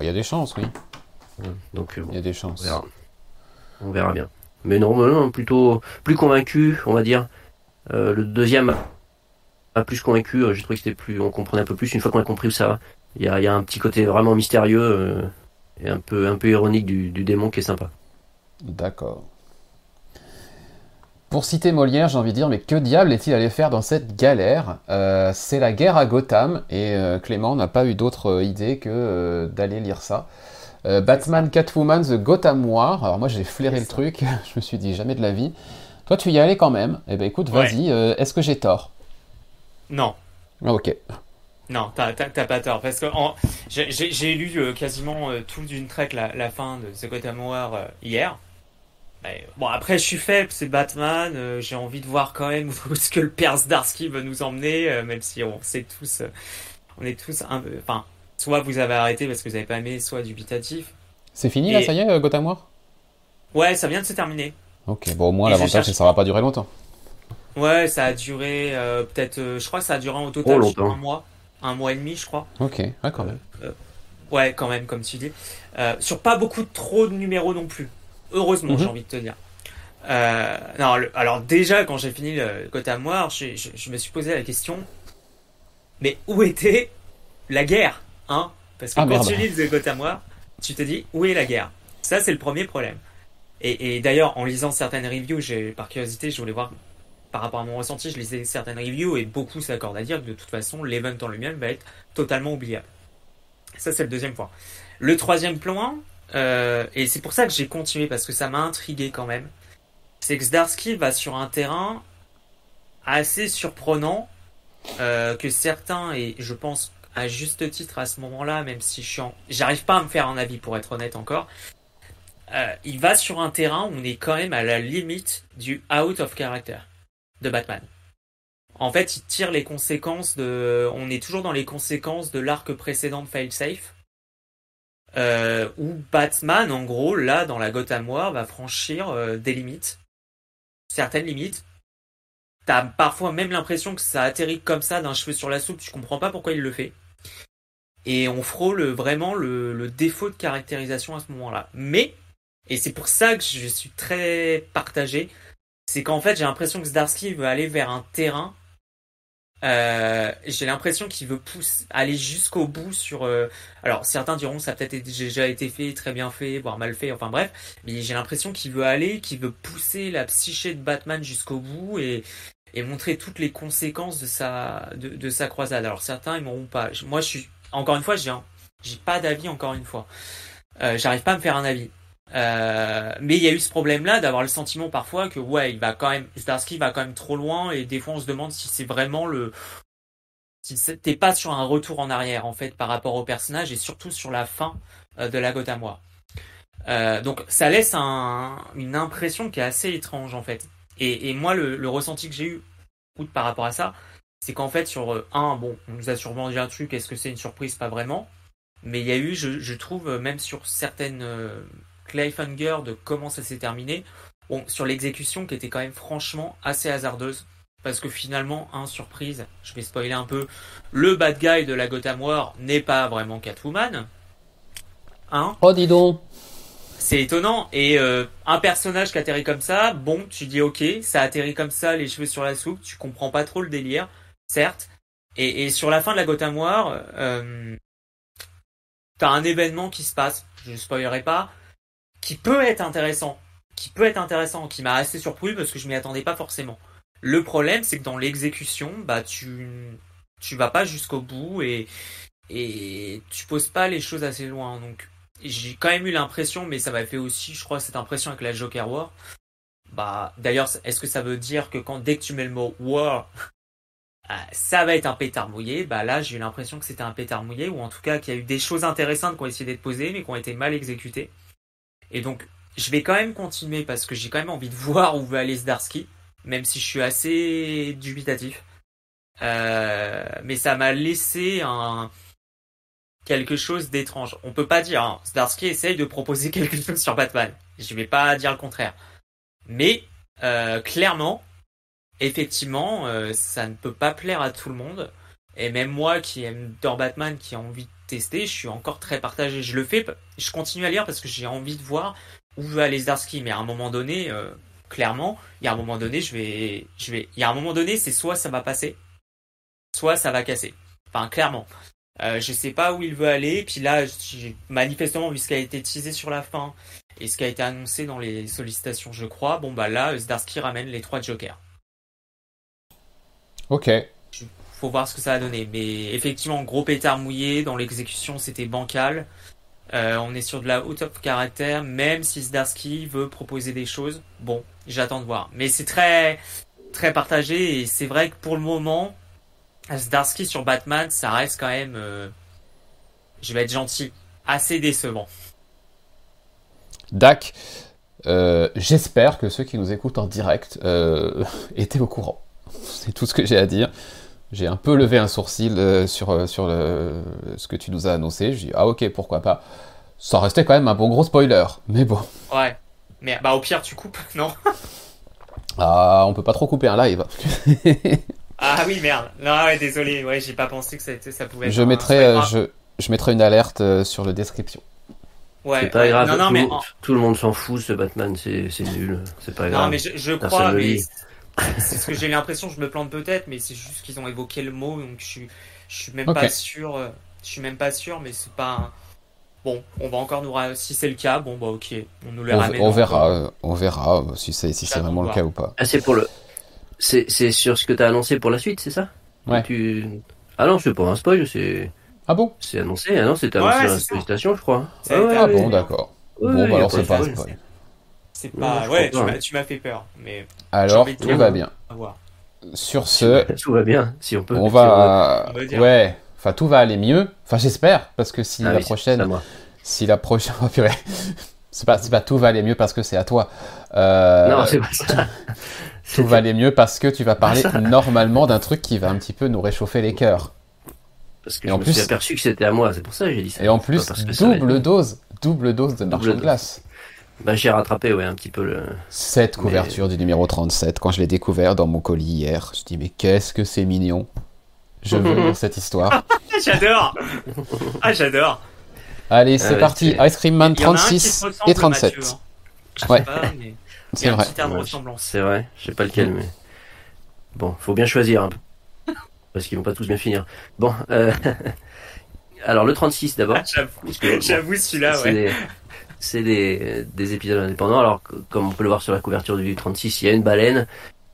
[SPEAKER 1] Il y a des chances, oui.
[SPEAKER 2] Donc,
[SPEAKER 1] il y a des chances.
[SPEAKER 2] On verra, bien. Mais non, plutôt plus convaincu, on va dire. Euh, le deuxième a plus convaincu. Euh, j'ai trouvé que c'était plus, on comprenait un peu plus. Une fois qu'on a compris où ça va, il y a, un petit côté vraiment mystérieux euh, et un peu, un peu ironique du, du démon qui est sympa.
[SPEAKER 1] D'accord. Pour citer Molière, j'ai envie de dire, mais que diable est-il allé faire dans cette galère? Euh, C'est la guerre à Gotham, et euh, Clément n'a pas eu d'autre euh, idée que d'aller lire ça. Batman Catwoman The Gotham War. Alors moi j'ai flairé le truc, (laughs) je me suis dit jamais de la vie. Toi tu y allais quand même. Eh ben écoute, vas-y, est-ce que j'ai tort?
[SPEAKER 3] Non.
[SPEAKER 1] Ah, ok.
[SPEAKER 3] Non, t'as pas tort, parce que j'ai lu quasiment tout d'une traite la, la, fin de The Gotham War hier. Bon, après, je suis faible, c'est Batman. Euh, j'ai envie de voir quand même (laughs) où est-ce que le père Zdarsky veut nous emmener, euh, même si on sait tous, euh, on est tous un peu. Enfin, soit vous avez arrêté parce que vous avez pas aimé, soit dubitatif.
[SPEAKER 1] C'est fini là, ça y est, Gotham War?
[SPEAKER 3] Ouais, ça vient de se terminer.
[SPEAKER 1] Ok, bon, au moins, l'avantage, c'est que ça va pas durer longtemps.
[SPEAKER 3] Ouais, ça a duré peut-être. je crois que ça a duré au total oh, un mois, un mois et demi, je crois.
[SPEAKER 1] Ok, ouais, quand même.
[SPEAKER 3] ouais, quand même, comme tu dis. sur pas beaucoup trop de numéros non plus. Heureusement, j'ai mhm. envie de te dire. Euh, non, alors déjà, quand j'ai fini le Gotham War, je, je, me suis posé la question, mais où était la guerre hein? Parce que ah, quand tu lis The Gotham War, tu te dis, où est la guerre? Ça, c'est le premier problème. Et, et d'ailleurs, en lisant certaines reviews, j'ai par curiosité, je voulais voir par rapport à mon ressenti, je lisais certaines reviews et beaucoup s'accordent à dire que de toute façon, l'event en lui-même va être totalement oubliable. Ça, c'est le deuxième point. Le troisième point, euh, et c'est pour ça que j'ai continué, parce que ça m'a intrigué quand même. C'est que Zdarsky va sur un terrain assez surprenant, euh, que certains, et je pense à juste titre à ce moment-là, même si je j'arrive pas à me faire un avis pour être honnête encore, euh, il va sur un terrain où on est quand même à la limite du out of character de Batman. En fait, il tire les conséquences de, on est toujours dans les conséquences de l'arc précédent de Failsafe euh, où Batman, en gros, là, dans la Gotham War, va franchir euh, des limites, certaines limites. T'as parfois même l'impression que ça atterrit comme ça d'un cheveu sur la soupe, tu comprends pas pourquoi il le fait. Et on frôle vraiment le, le défaut de caractérisation à ce moment-là. Mais, et c'est pour ça que je suis très partagé, c'est qu'en fait j'ai l'impression que Zdarsky veut aller vers un terrain euh, j'ai l'impression qu'il veut pousser, aller jusqu'au bout sur. Euh, alors certains diront ça a peut-être déjà été fait, très bien fait, voire mal fait, enfin bref. Mais j'ai l'impression qu'il veut aller, qu'il veut pousser la psyché de Batman jusqu'au bout et, et montrer toutes les conséquences de sa de, sa croisade. Alors certains ils m'auront pas. Moi je suis encore une fois j'ai j'ai pas d'avis encore une fois. Euh, J'arrive pas à me faire un avis. Euh, mais il y a eu ce problème-là d'avoir le sentiment parfois que ouais, il va quand même, Starsky va quand même trop loin et des fois on se demande si c'est vraiment le, si t'es pas sur un retour en arrière en fait par rapport au personnage et surtout sur la fin euh, de la Gotham War. Euh, donc ça laisse un, une impression qui est assez étrange en fait. Et, et moi le, le, ressenti que j'ai eu par rapport à ça, c'est qu'en fait sur euh, un bon, on nous a sûrement dit un truc, est-ce que c'est une surprise? Pas vraiment. Mais il y a eu, je, je trouve, même sur certaines cliffhanger de comment ça s'est terminé, Bon, sur l'exécution qui était quand même franchement assez hasardeuse. Parce que finalement, un surprise, je vais spoiler un peu, le bad guy de la Gotham War n'est pas vraiment Catwoman. Hein
[SPEAKER 1] Oh, dis donc
[SPEAKER 3] C'est étonnant. Et euh, un personnage qui atterrit comme ça, bon, tu dis ok, ça atterrit comme ça, les cheveux sur la soupe, tu comprends pas trop le délire, certes. Et, et sur la fin de la Gotham War, euh, t'as un événement qui se passe, je ne spoilerai pas, qui peut être intéressant. Qui peut être intéressant, qui m'a assez surpris parce que je m'y attendais pas forcément. Le problème, c'est que dans l'exécution, bah tu tu vas pas jusqu'au bout et et tu poses pas les choses assez loin. Donc j'ai quand même eu l'impression, mais ça m'a fait aussi, je crois, cette impression avec la Joker War. Bah d'ailleurs, est-ce que ça veut dire que quand dès que tu mets le mot War, ah, ça va être un pétard mouillé? Bah là, j'ai eu l'impression que c'était un pétard mouillé, ou en tout cas qu'il y a eu des choses intéressantes qui ont essayé d'être posées, mais qui ont été mal exécutées. Et donc, je vais quand même continuer parce que j'ai quand même envie de (laughs) voir où veut aller Zdarsky même si je suis assez dubitatif. Euh, mais ça m'a laissé un quelque chose d'étrange. On peut pas dire. Hein, Zdarsky essaye de proposer (laughs) quelque chose sur Batman. Je vais pas dire le contraire. Mais euh, clairement, effectivement, euh, ça ne peut pas plaire à tout le monde. Et même moi qui aime dans Batman, qui a envie de tester, je suis encore très partagé. Je le fais, je continue à lire parce que j'ai envie de voir où va aller Zdarsky. Mais à un moment donné, euh, clairement, il y a un moment donné, je vais, je vais, il y a un moment donné, c'est soit ça va passer, soit ça va casser. Enfin, clairement. Euh, je sais pas où il veut aller. Puis là, manifestement vu ce qui a été teasé sur la fin et ce qui a été annoncé dans les sollicitations, je crois. Bon bah là, Zdarsky ramène les trois Jokers.
[SPEAKER 1] Ok.
[SPEAKER 3] Faut voir ce que ça va donner. Mais effectivement, gros pétard mouillé. Dans l'exécution, c'était bancal. Euh, on est sur de la haute of caractère, même si Zdarsky veut proposer des choses. Bon, j'attends de voir. Mais c'est très, très partagé et c'est vrai que pour le moment, Zdarsky sur Batman, ça reste quand même, euh, je vais être gentil, assez décevant.
[SPEAKER 1] Dac, euh, j'espère que ceux qui nous écoutent en direct (laughs) étaient au courant. C'est tout ce que j'ai à dire. J'ai un peu levé un sourcil euh, sur, euh, sur le, ce que tu nous as annoncé. Je dis, ah ok, pourquoi pas. Ça restait quand même un bon gros spoiler, mais bon.
[SPEAKER 3] Ouais. Mais bah au pire, tu coupes, (laughs) non?
[SPEAKER 1] Ah, on peut pas trop couper un live. (laughs)
[SPEAKER 3] ah oui, merde. Non, ouais, désolé. Ouais, j'ai pas pensé que ça, ça pouvait être
[SPEAKER 1] je mettrai, euh, je, je mettrai une alerte sur le description.
[SPEAKER 2] Ouais, c'est pas grave. Non, non, tout, mais tout le monde s'en fout, ce Batman, c'est nul. C'est pas grave.
[SPEAKER 3] Non, mais je, je crois, mais c'est ce que j'ai l'impression, je me plante peut-être, mais c'est juste qu'ils ont évoqué le mot, donc je suis, je suis même pas sûr. Euh, je suis même pas sûr, mais c'est pas. Bon, on va encore nous. Si c'est le cas, bon, bah ok, on nous le ramène.
[SPEAKER 1] On verra, on verra si c'est si c'est vraiment le cas ou pas.
[SPEAKER 2] Ah, c'est pour le. C'est sur ce que tu as annoncé pour la suite, c'est ça?
[SPEAKER 1] Ouais.
[SPEAKER 2] Tu... Ah non, c'est pas un spoil, c'est.
[SPEAKER 1] Ah bon?
[SPEAKER 2] C'est annoncé, ah non, c'était annoncé dans la sollicitation, je crois.
[SPEAKER 1] Ah, ah bon, d'accord. bon, bah alors c'est pas un spoil.
[SPEAKER 3] C'est pas. Ouais, tu m'as fait peur. Mais
[SPEAKER 1] Alors, tout va bien. Sur ce.
[SPEAKER 2] Tout va bien, si on peut.
[SPEAKER 1] On va. ouais. Enfin, tout va aller mieux. Enfin, j'espère. Parce que si ah la prochaine. Si la prochaine. (laughs) Oh, c'est pas, pas tout va aller mieux parce que c'est à toi.
[SPEAKER 2] Euh... Non, c'est pas ça.
[SPEAKER 1] tout (laughs) va aller mieux parce que tu vas parler normalement d'un truc qui va un petit peu nous réchauffer les cœurs.
[SPEAKER 2] Parce que et je en me plus, suis aperçu que c'était à moi, c'est pour ça que j'ai dit ça.
[SPEAKER 1] Et en plus, double dose, double dose de marchand de glace.
[SPEAKER 2] Bah, j'ai rattrapé, ouais, un petit peu le.
[SPEAKER 1] Cette couverture du numéro 37, quand je l'ai découvert dans mon colis hier, je dis, mais qu'est-ce que c'est mignon. Je veux lire cette histoire. (laughs)
[SPEAKER 3] j'adore Ah, j'adore
[SPEAKER 1] Allez, c'est parti. Ice Cream Man 36 et 37.
[SPEAKER 3] Ouais. (laughs) C'est
[SPEAKER 1] vrai.
[SPEAKER 2] C'est vrai, je sais pas lequel, mais. Bon, faut bien choisir un peu. (laughs) Parce qu'ils vont pas tous bien finir. Bon, euh... alors le 36 d'abord.
[SPEAKER 3] J'avoue, celui-là, ouais
[SPEAKER 2] c'est des, des épisodes indépendants. Alors, comme on peut le voir sur la couverture du 36, il y a une baleine.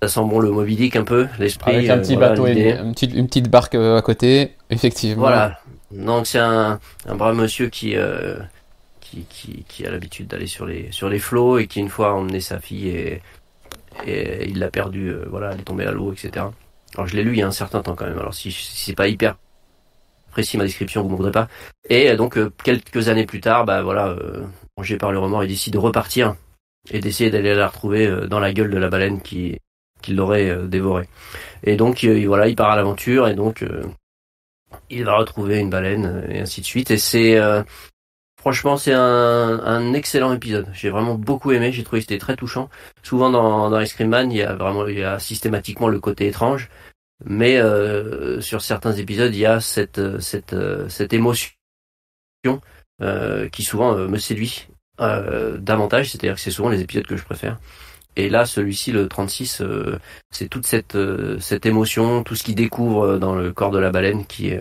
[SPEAKER 2] Ça sent bon le Moby un peu, l'esprit.
[SPEAKER 1] Avec un petit euh, bateau et une, petite, une petite barque euh, à côté, effectivement.
[SPEAKER 2] Voilà. Donc c'est un, un brave monsieur qui, euh, qui, qui, qui, a l'habitude d'aller sur les, sur les flots et qui une fois a emmené sa fille et, et il l'a perdu, voilà, elle est tombée à l'eau, etc. Alors je l'ai lu il y a un certain temps quand même. Alors si, si c'est pas hyper précis ma description, vous ne voudrez pas. Et donc quelques années plus tard, bah voilà, Mangé par le remords, il décide de repartir et d'essayer d'aller la retrouver euh, dans la gueule de la baleine qui, qui l'aurait euh, dévorée. Et donc euh, voilà, il part à l'aventure et donc il va retrouver une baleine et ainsi de suite. Et c'est Franchement, c'est un, excellent épisode. J'ai vraiment beaucoup aimé. J'ai trouvé que c'était très touchant. Souvent dans, dans Ice Cream Man, il y a vraiment, il y a systématiquement le côté étrange, mais euh, sur certains épisodes, il y a cette cette cette émotion euh, qui souvent me séduit davantage. C'est-à-dire que c'est souvent les épisodes que je préfère. Et là, celui-ci, le 36, c'est toute cette cette émotion, tout ce qu'il découvre dans le corps de la baleine qui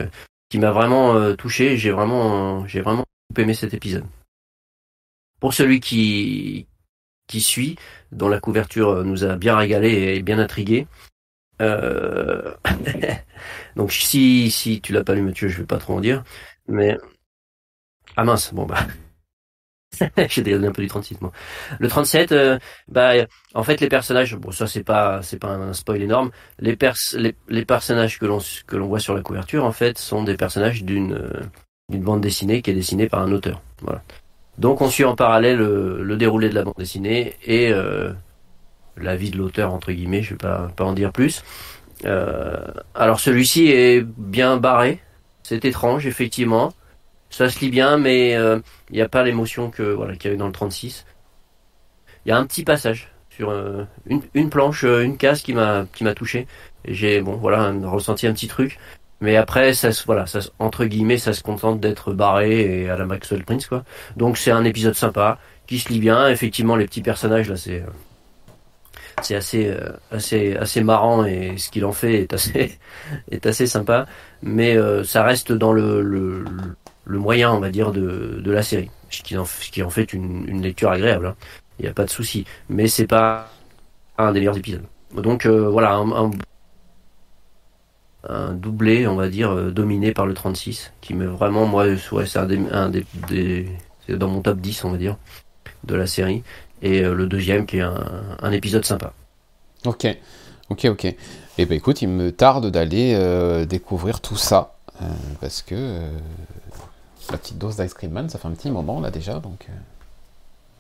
[SPEAKER 2] qui m'a vraiment touché. J'ai vraiment j'ai vraiment aimé cet épisode. Pour celui qui, qui suit, dont la couverture nous a bien régalé et bien intrigué. Euh... (laughs) Donc si, si tu l'as pas lu Mathieu, je vais pas trop en dire. Mais. Ah mince, bon bah. (laughs) J'ai donné un peu du 36 moi. Le 37, euh, bah en fait les personnages, bon ça c'est pas c'est pas un spoil énorme. Les pers les, les personnages que l'on que l'on voit sur la couverture en fait sont des personnages d'une d'une bande dessinée qui est dessinée par un auteur. Voilà. Donc on suit en parallèle le, déroulé de la bande dessinée et euh, la vie de l'auteur entre guillemets. Je vais pas pas en dire plus. Euh, alors celui-ci est bien barré. C'est étrange effectivement. Ça se lit bien, mais euh, il n'y a pas l'émotion que voilà qu'il y a eu dans le 36. Il y a un petit passage sur euh, une, une, planche, euh, une case qui m'a qui m'a touché. J'ai bon voilà ressenti un petit truc, mais après, ça, voilà, ça, entre guillemets, ça se contente d'être barré et à la Maxwell Prince, quoi. Donc c'est un épisode sympa, qui se lit bien. Effectivement, les petits personnages, là, c'est, euh, c'est assez, euh, assez, assez marrant et ce qu'il en fait est assez, (laughs) est assez sympa. Mais euh, ça reste dans le, le, le, moyen, on va dire, de, de la série. Ce qui en, ce qui en fait une, une lecture agréable. Hein. Il n'y a pas de souci. Mais c'est pas un des meilleurs épisodes. Donc voilà, un doublé, on va dire, euh, dominé par le 36, qui me vraiment, moi, c'est un, des, un des, c'est dans mon top 10, on va dire, de la série. Et euh, le deuxième, qui est un, un, épisode sympa.
[SPEAKER 1] Ok, ok, ok. Et eh ben écoute, il me tarde d'aller euh, découvrir tout ça, parce que la petite dose d'Ice Cream Man, ça fait un petit moment là déjà, donc.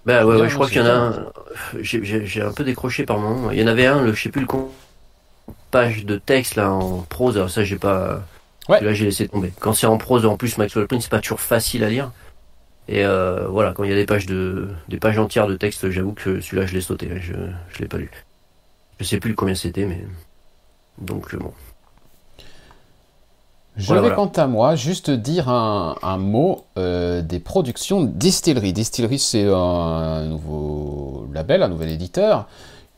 [SPEAKER 2] Bah ouais, ouais je crois qu'il y en a un. J'ai un peu décroché par moment. Il y en avait un, le, je sais plus le con page de texte là en prose, alors ça j'ai pas. Ouais. Là j'ai laissé tomber. Quand c'est en prose, en plus Maxwell Print c'est pas toujours facile à lire. Et euh, voilà, quand il y a des pages de des pages entières de texte, j'avoue que celui-là je l'ai sauté, je je l'ai pas lu. Je sais plus combien c'était, mais donc euh, bon.
[SPEAKER 1] Je vais quant à moi juste dire un, un mot euh, des productions Distillery. Distillery, c'est un nouveau label, un nouvel éditeur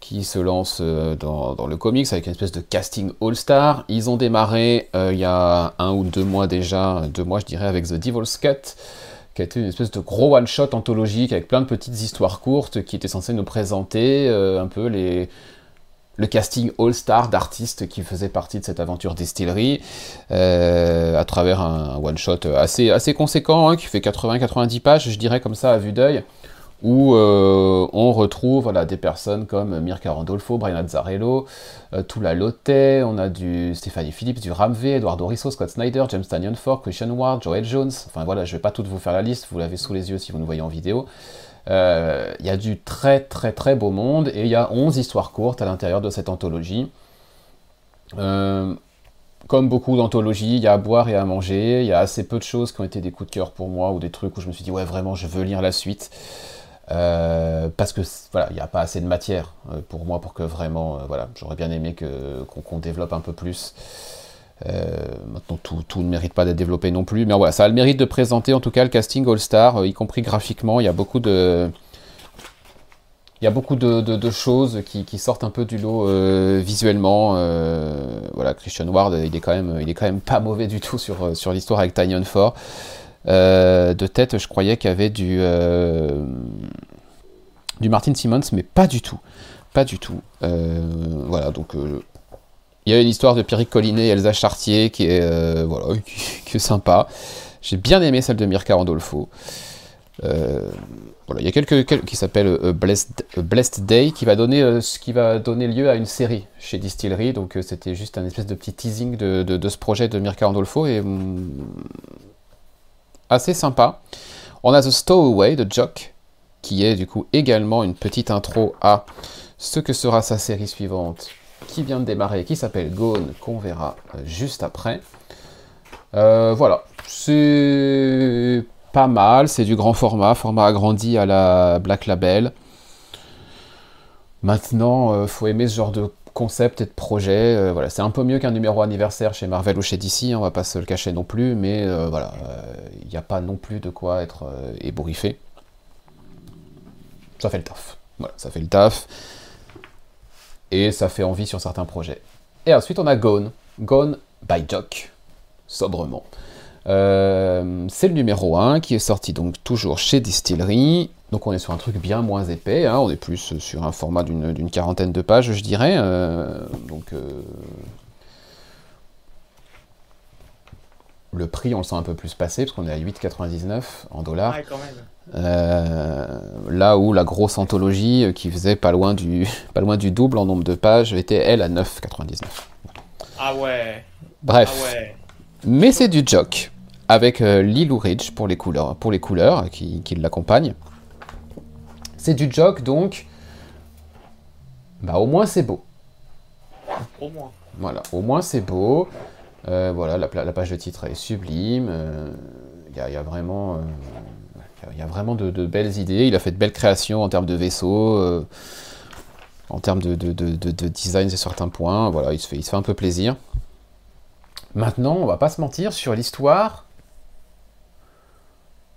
[SPEAKER 1] qui se lance euh, dans, le comics avec une espèce de casting all-star. Ils ont démarré euh, il y a un ou deux mois déjà, deux mois je dirais, avec The Devil's Cut, qui a été une espèce de gros one-shot anthologique avec plein de petites histoires courtes qui étaient censées nous présenter euh, un peu les, le casting all-star d'artistes qui faisaient partie de cette aventure distillerie à travers un, one-shot assez, assez conséquent hein, qui fait 80-90 pages, je dirais comme ça à vue d'œil où euh, on retrouve voilà, des personnes comme Mirka Randolfo, Brian Azzarello, euh, Tula Lotte, on a du Stéphanie Phillips, du Ramvé, Eduardo Risso, Scott Snyder, James Tanyon Ford, Christian Ward, Joel Jones, enfin voilà, je ne vais pas toutes vous faire la liste, vous l'avez sous les yeux si vous nous voyez en vidéo. Euh, il y a du très très très beau monde et il y a 11 histoires courtes à l'intérieur de cette anthologie. comme beaucoup d'anthologies, il y a à boire et à manger, il y a assez peu de choses qui ont été des coups de cœur pour moi ou des trucs où je me suis dit ouais vraiment je veux lire la suite. Euh, parce que voilà, il n'y a pas assez de matière euh, pour moi pour que vraiment, euh, voilà, j'aurais bien aimé que qu'on développe un peu plus. maintenant, tout, tout, ne mérite pas d'être développé non plus, mais voilà, ça a le mérite de présenter en tout cas le casting All Star, y compris graphiquement. Il y a beaucoup de, il y a beaucoup de, choses qui, qui, sortent un peu du lot visuellement. voilà, Christian Ward, il est quand même, il est quand même pas mauvais du tout sur, sur l'histoire avec Tanyon Ford. Euh, de tête, je croyais qu'il y avait du, euh, du Martin Simmons, mais pas du tout. Pas du tout. Euh, voilà, donc il y a une histoire de Pierrick Collinet et Elsa Chartier qui est, voilà, (laughs) qui, sympa. J'ai bien aimé celle de Mirka Randolfo. voilà, il y a quelques, qui s'appelle Blessed, Blessed, Day qui va donner ce qui va donner lieu à une série chez Distillery. Donc c'était juste un espèce de petit teasing de, de, ce projet de Mirka Randolfo et hum, assez sympa. On a The Stowaway de Jock, qui est du coup également une petite intro à ce que sera sa série suivante, qui vient de démarrer, qui s'appelle Gone, qu'on verra euh, juste après. Euh, voilà, c'est pas mal. C'est du grand format, format agrandi à la Black Label. Maintenant, il faut aimer ce genre de concept et de projet. voilà, c'est un peu mieux qu'un numéro anniversaire chez Marvel ou chez DC, hein, on va pas se le cacher non plus, mais voilà, il n'y a pas non plus de quoi être ébouriffé. Ça fait le taf. Voilà, ça fait le taf. Et ça fait envie sur certains projets. Et ensuite, on a Gone. Gone by Jock. Sobrement. Euh, c'est le numéro 1 qui est sorti donc toujours chez Distillery. Donc on est sur un truc bien moins épais, hein. on est plus sur un format d'une quarantaine de pages, je dirais. Euh, donc euh, le prix, on le sent un peu plus passer parce qu'on est à 8,99 en dollars. là où la grosse anthologie qui faisait pas loin du (laughs) pas loin du double en nombre de pages était elle à 9,99.
[SPEAKER 3] Ah ouais.
[SPEAKER 1] Bref. Ah Mais c'est du jock avec euh, Lilou Ridge pour les couleurs, pour les couleurs qui, l'accompagnent. C'est du jock donc. Bah au moins c'est beau.
[SPEAKER 3] Au moins.
[SPEAKER 1] Voilà, au moins c'est beau. Euh, voilà, la, page de titre est sublime. Il euh, y, a vraiment, il y a vraiment de, belles idées. Il a fait de belles créations en termes de vaisseaux, en termes de, de, design sur certains points. Voilà, il se fait, il se fait un peu plaisir. Maintenant, on va pas se mentir sur l'histoire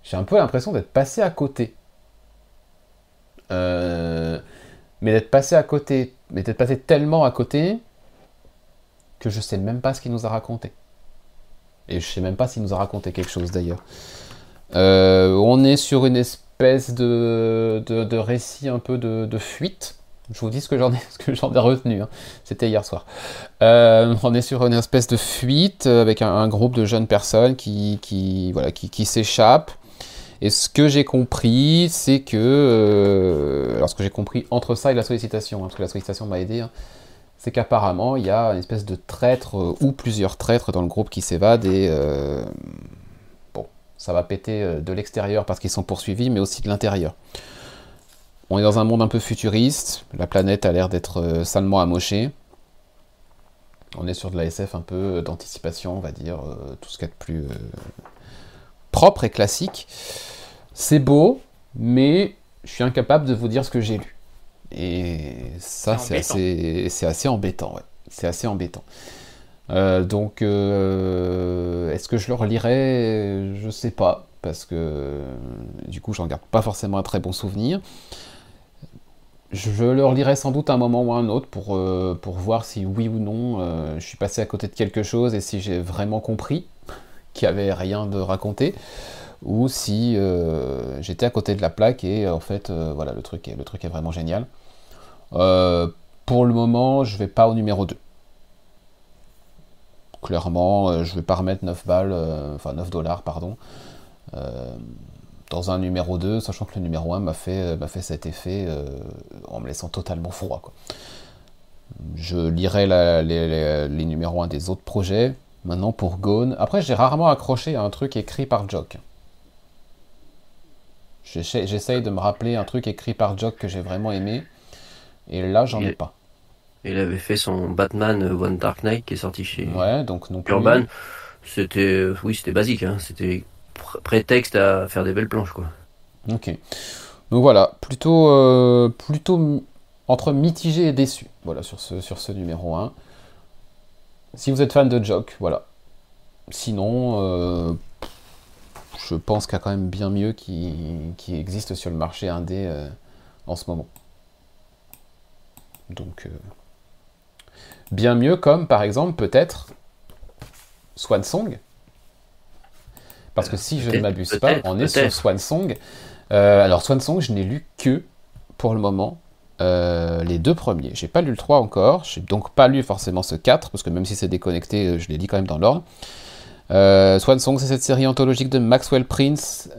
[SPEAKER 1] j'ai un peu l'impression d'être passé à côté. Euh, mais d'être passé à côté, mais d'être passé tellement à côté que je sais même pas ce qu'il nous a raconté. Et je sais même pas s'il nous a raconté quelque chose d'ailleurs. Euh, on est sur une espèce de, de, récit un peu de, fuite. Je vous dis ce que j'en ai, (laughs) ce que j'en ai retenu. Hein. C'était hier soir. Euh, on est sur une espèce de fuite avec un, groupe de jeunes personnes qui, qui voilà, qui, qui s'échappent et ce que j'ai compris, c'est que. Euh, alors, ce que j'ai compris entre ça et la sollicitation, hein, parce que la sollicitation m'a aidé, hein, c'est qu'apparemment, il y a une espèce de traître euh, ou plusieurs traîtres dans le groupe qui s'évadent et. Euh, bon, ça va péter de l'extérieur parce qu'ils sont poursuivis, mais aussi de l'intérieur. On est dans un monde un peu futuriste, la planète a l'air d'être salement amochée. On est sur de la SF un peu d'anticipation, on va dire, tout ce qu'il y a de plus propre et classique. C'est beau, mais je suis incapable de vous dire ce que j'ai lu. Et ça, c'est assez, c'est assez embêtant. Ouais. C'est assez embêtant. Euh, donc, euh, est-ce que je le relirai? Je sais pas, parce que du coup, j'en garde pas forcément un très bon souvenir. Je le relirai sans doute un moment ou un autre pour, euh, pour voir si oui ou non je suis passé à côté de quelque chose et si j'ai vraiment compris qui avait rien de raconté, ou si euh, j'étais à côté de la plaque et en fait, euh, voilà, le truc, est, le truc est vraiment génial. Euh, pour le moment, je vais pas au numéro 2. Clairement, je vais pas remettre 9 balles, enfin 9 dollars, pardon, dans un numéro 2, sachant que le numéro 1 m'a fait, fait cet effet en me laissant totalement froid. Quoi. Je lirai les, les numéros 1 des autres projets, Maintenant pour Gone. Après, j'ai rarement accroché à un truc écrit par Jock. J'essaye de me rappeler un truc écrit par Jock que j'ai vraiment aimé. Et là, j'en ai pas.
[SPEAKER 2] Il avait fait son Batman One Dark Knight qui est sorti chez
[SPEAKER 1] ouais, donc non
[SPEAKER 2] Urban. C'était, oui, c'était basique. Hein. C'était prétexte à faire des belles planches, quoi.
[SPEAKER 1] Ok. Donc voilà, plutôt, euh, plutôt entre mitigé et déçu. Voilà sur ce, sur ce numéro 1. Si vous êtes fan de Jock, voilà. Sinon, euh, je pense qu'il y a quand même bien mieux qui, existe sur le marché indé euh, en ce moment. Donc, euh, bien mieux comme par exemple peut-être Swan Song. Parce que si je ne m'abuse pas, on est sur Swan Song. alors Swan Song, je n'ai lu que pour le moment euh, les deux premiers. J'ai pas lu le 3 encore, j'ai donc pas lu forcément ce 4, parce que même si c'est déconnecté, euh, je l'ai dit quand même dans l'ordre. Euh, Swan Song, c'est cette série anthologique de Maxwell Prince,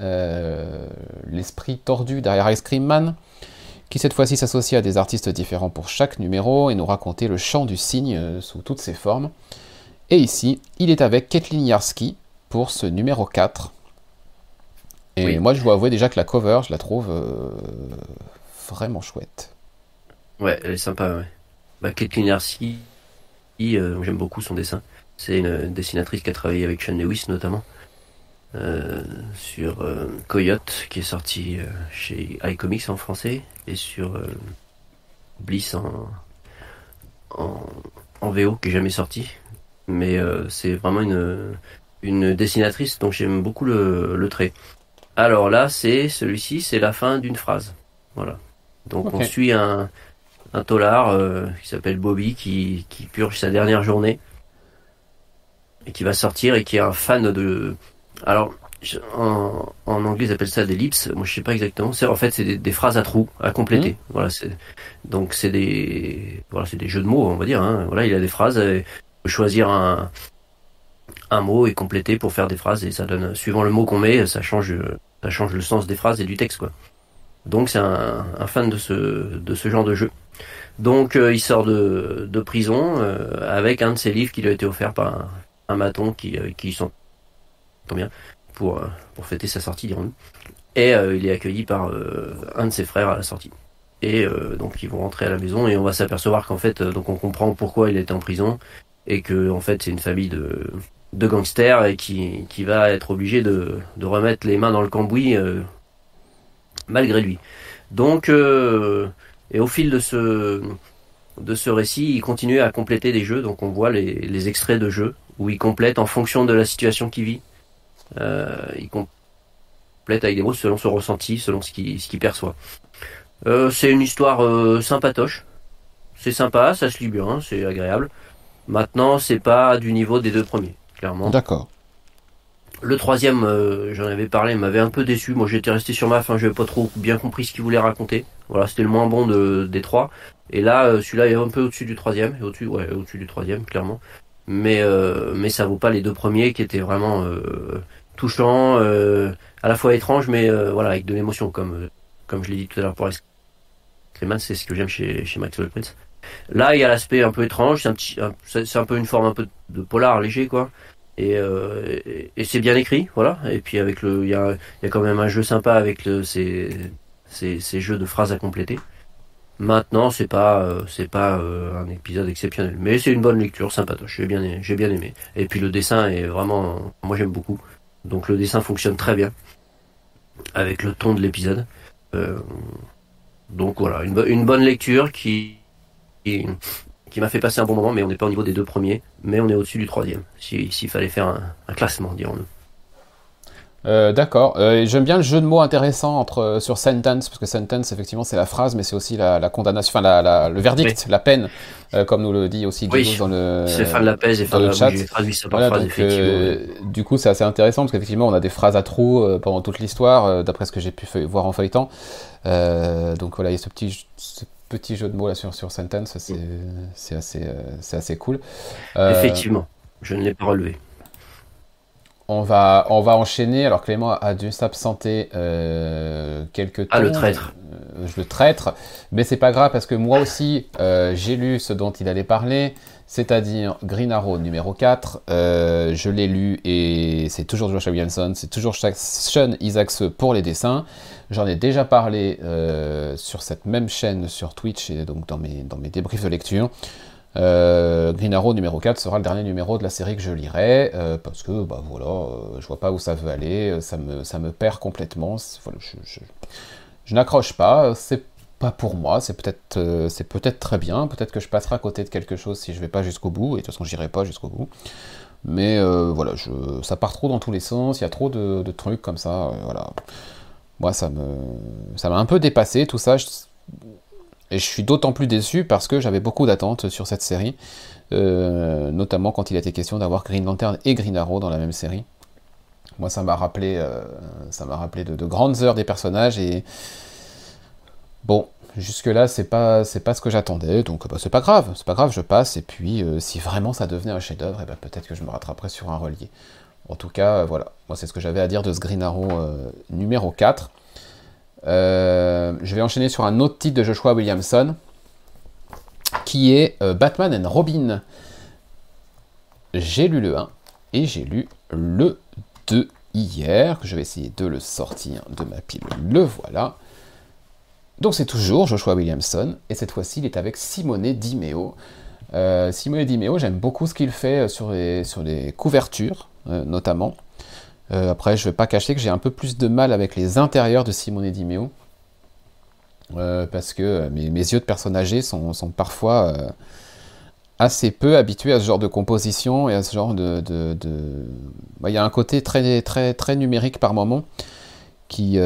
[SPEAKER 1] l'esprit tordu derrière Ice Cream Man, qui cette fois-ci s'associe à des artistes différents pour chaque numéro et nous raconter le chant du cygne sous toutes ses formes. Et ici, il est avec Kathleen Yarsky pour ce numéro 4. Et moi, je dois avouer déjà que la cover, je la trouve vraiment chouette.
[SPEAKER 2] Ouais, elle est sympa, ouais. Bah, Kathleen euh, j'aime beaucoup son dessin. C'est une dessinatrice qui a travaillé avec Sean Lewis notamment. sur Coyote qui est sorti chez iComics en français et sur Bliss en, en, en VO qui est jamais sorti. Mais c'est vraiment une, une dessinatrice dont j'aime beaucoup le, le trait. Alors là, c'est celui-ci, c'est la fin d'une phrase. Voilà. Donc on suit un, un tolard euh, qui s'appelle Bobby qui, qui purge sa dernière journée et qui va sortir et qui est un fan de. Alors en, en anglais ils appellent ça des lips. Moi je sais pas exactement. C'est en fait c'est des, phrases à trous à compléter. Mmh. Voilà. C'est donc c'est des voilà c'est des jeux de mots on va dire. Hein. Voilà il a des phrases. Et choisir un un mot et compléter pour faire des phrases et ça donne suivant le mot qu'on met ça change ça change le sens des phrases et du texte quoi. Donc c'est un, un, fan de ce de ce genre de jeu. Donc euh, il sort de, de prison euh, avec un de ses livres qui lui a été offert par un, un maton qui euh, qui sont bien pour pour fêter sa sortie dirons-nous. Et il est accueilli par un de ses frères à la sortie. Et donc ils vont rentrer à la maison et on va s'apercevoir qu'en fait donc on comprend pourquoi il était en prison et que en fait c'est une famille de de gangsters et qui, qui va être obligé de, de remettre les mains dans le cambouis euh, malgré lui. Donc, euh, et au fil de ce, récit, il continue à compléter des jeux. Donc on voit les, extraits de jeux où il complète en fonction de la situation qu'il vit. Euh, il complète avec des mots selon son ressenti, selon ce qu'il ce perçoit. Euh, c'est une histoire euh, sympatoche. C'est sympa, ça se lit bien, c'est agréable. Maintenant, c'est pas du niveau des deux premiers.
[SPEAKER 1] D'accord.
[SPEAKER 2] Le troisième, euh, j'en avais parlé, m'avait un peu déçu. Moi, j'étais resté sur ma fin, j'avais pas trop bien compris ce qu'il voulait raconter. Voilà, c'était le moins bon de, des trois. Et là, euh, celui-là est un peu au-dessus du troisième, au-dessus, ouais, au-dessus du troisième, clairement. Mais, euh, mais ça vaut pas les deux premiers qui étaient vraiment touchants, à la fois étranges, mais voilà, avec de l'émotion, comme, comme je l'ai dit tout à l'heure pour c'est ce que j'aime chez, chez Maxwell Prince. Là, il y a l'aspect un peu étrange, c'est un petit, c'est un peu une forme un peu de polar léger, quoi. Et, euh, et, c'est bien écrit, voilà. Et puis avec le, il y a, quand même un jeu sympa avec ces, ces, jeux de phrases à compléter. Maintenant, c'est pas, euh, c'est pas euh, un épisode exceptionnel, mais c'est une bonne lecture, sympatoche. J'ai bien, j'ai bien aimé. Et puis le dessin est vraiment, moi j'aime beaucoup. Donc le dessin fonctionne très bien avec le ton de l'épisode. Donc voilà, une, bonne lecture qui, m'a fait passer un bon moment, mais on n'est pas au niveau des deux premiers, mais on est au-dessus du troisième, s'il fallait faire un, classement, dirons-nous.
[SPEAKER 1] Euh, d'accord. Euh, j'aime bien le jeu de mots intéressant entre euh, sur sentence parce que sentence effectivement c'est la phrase, mais c'est aussi la, condamnation, enfin la, le verdict, la peine, comme nous le dit aussi
[SPEAKER 2] oui.
[SPEAKER 1] dans le.
[SPEAKER 2] C'est fin de la paix et fin de
[SPEAKER 1] le
[SPEAKER 2] chat.
[SPEAKER 1] du coup, c'est assez intéressant parce qu'effectivement on a des phrases à trous pendant toute l'histoire, d'après ce que j'ai pu voir en feuilletant. donc voilà, il y a ce petit, petit jeu de mots là sur, sur Sentence, c'est assez, euh, assez cool.
[SPEAKER 2] Euh, Effectivement, je ne l'ai pas relevé.
[SPEAKER 1] On va, on va enchaîner. Alors Clément a dû s'absenter euh, quelques temps.
[SPEAKER 2] Ah, le traître.
[SPEAKER 1] Euh, le traître. Mais c'est pas grave parce que moi aussi, j'ai lu ce dont il allait parler c'est-à-dire Green Arrow numéro 4. Euh, je l'ai lu et c'est toujours Joshua Williamson, c'est toujours Sean Isaacs pour les dessins. J'en ai déjà parlé euh, sur cette même chaîne sur Twitch et donc dans mes, dans débriefs de lecture. Euh, Green Arrow numéro 4 sera le dernier numéro de la série que je lirai parce que bah voilà, je vois pas où ça veut aller, ça me, perd complètement. je, n'accroche pas, c'est pas pour moi, c'est peut-être euh, très bien, peut-être que je passerai à côté de quelque chose si je vais pas jusqu'au bout, et de toute façon j'irai pas jusqu'au bout. Mais euh, voilà, ça part trop dans tous les sens, il y a trop de, trucs comme ça, euh, voilà. Moi ça m'a un peu dépassé tout ça, et je suis d'autant plus déçu parce que j'avais beaucoup d'attentes sur cette série, notamment quand il était question d'avoir Green Lantern et Green Arrow dans la même série. Moi ça m'a rappelé ça m'a rappelé de, de, grandes heures des personnages et Bon, jusque-là, c'est pas, c'est pas ce que j'attendais, donc bah, c'est pas grave, c'est pas grave, je passe, et puis euh, si vraiment ça devenait un chef-d'œuvre, eh ben, peut-être que je me rattraperai sur un relié. En tout cas, euh, voilà, moi c'est ce que j'avais à dire de ce Green Arrow euh, numéro 4. je vais enchaîner sur un autre titre de Joshua Williamson, qui est Batman and Robin. J'ai lu le 1 et j'ai lu le 2 hier, je vais essayer de le sortir de ma pile. Le voilà. Donc c'est toujours Joshua Williamson, et cette fois-ci il est avec Simone Dimeo. Euh, Simone Dimeo, j'aime beaucoup ce qu'il fait euh, sur les, sur les couvertures, euh, notamment. après, je ne vais pas cacher que j'ai un peu plus de mal avec les intérieurs de Simone Di Meo. parce que mes, yeux de personne âgée sont, parfois assez peu habitués à ce genre de composition et à ce genre de. Bah, il y a un côté très, très, très numérique par moment qui,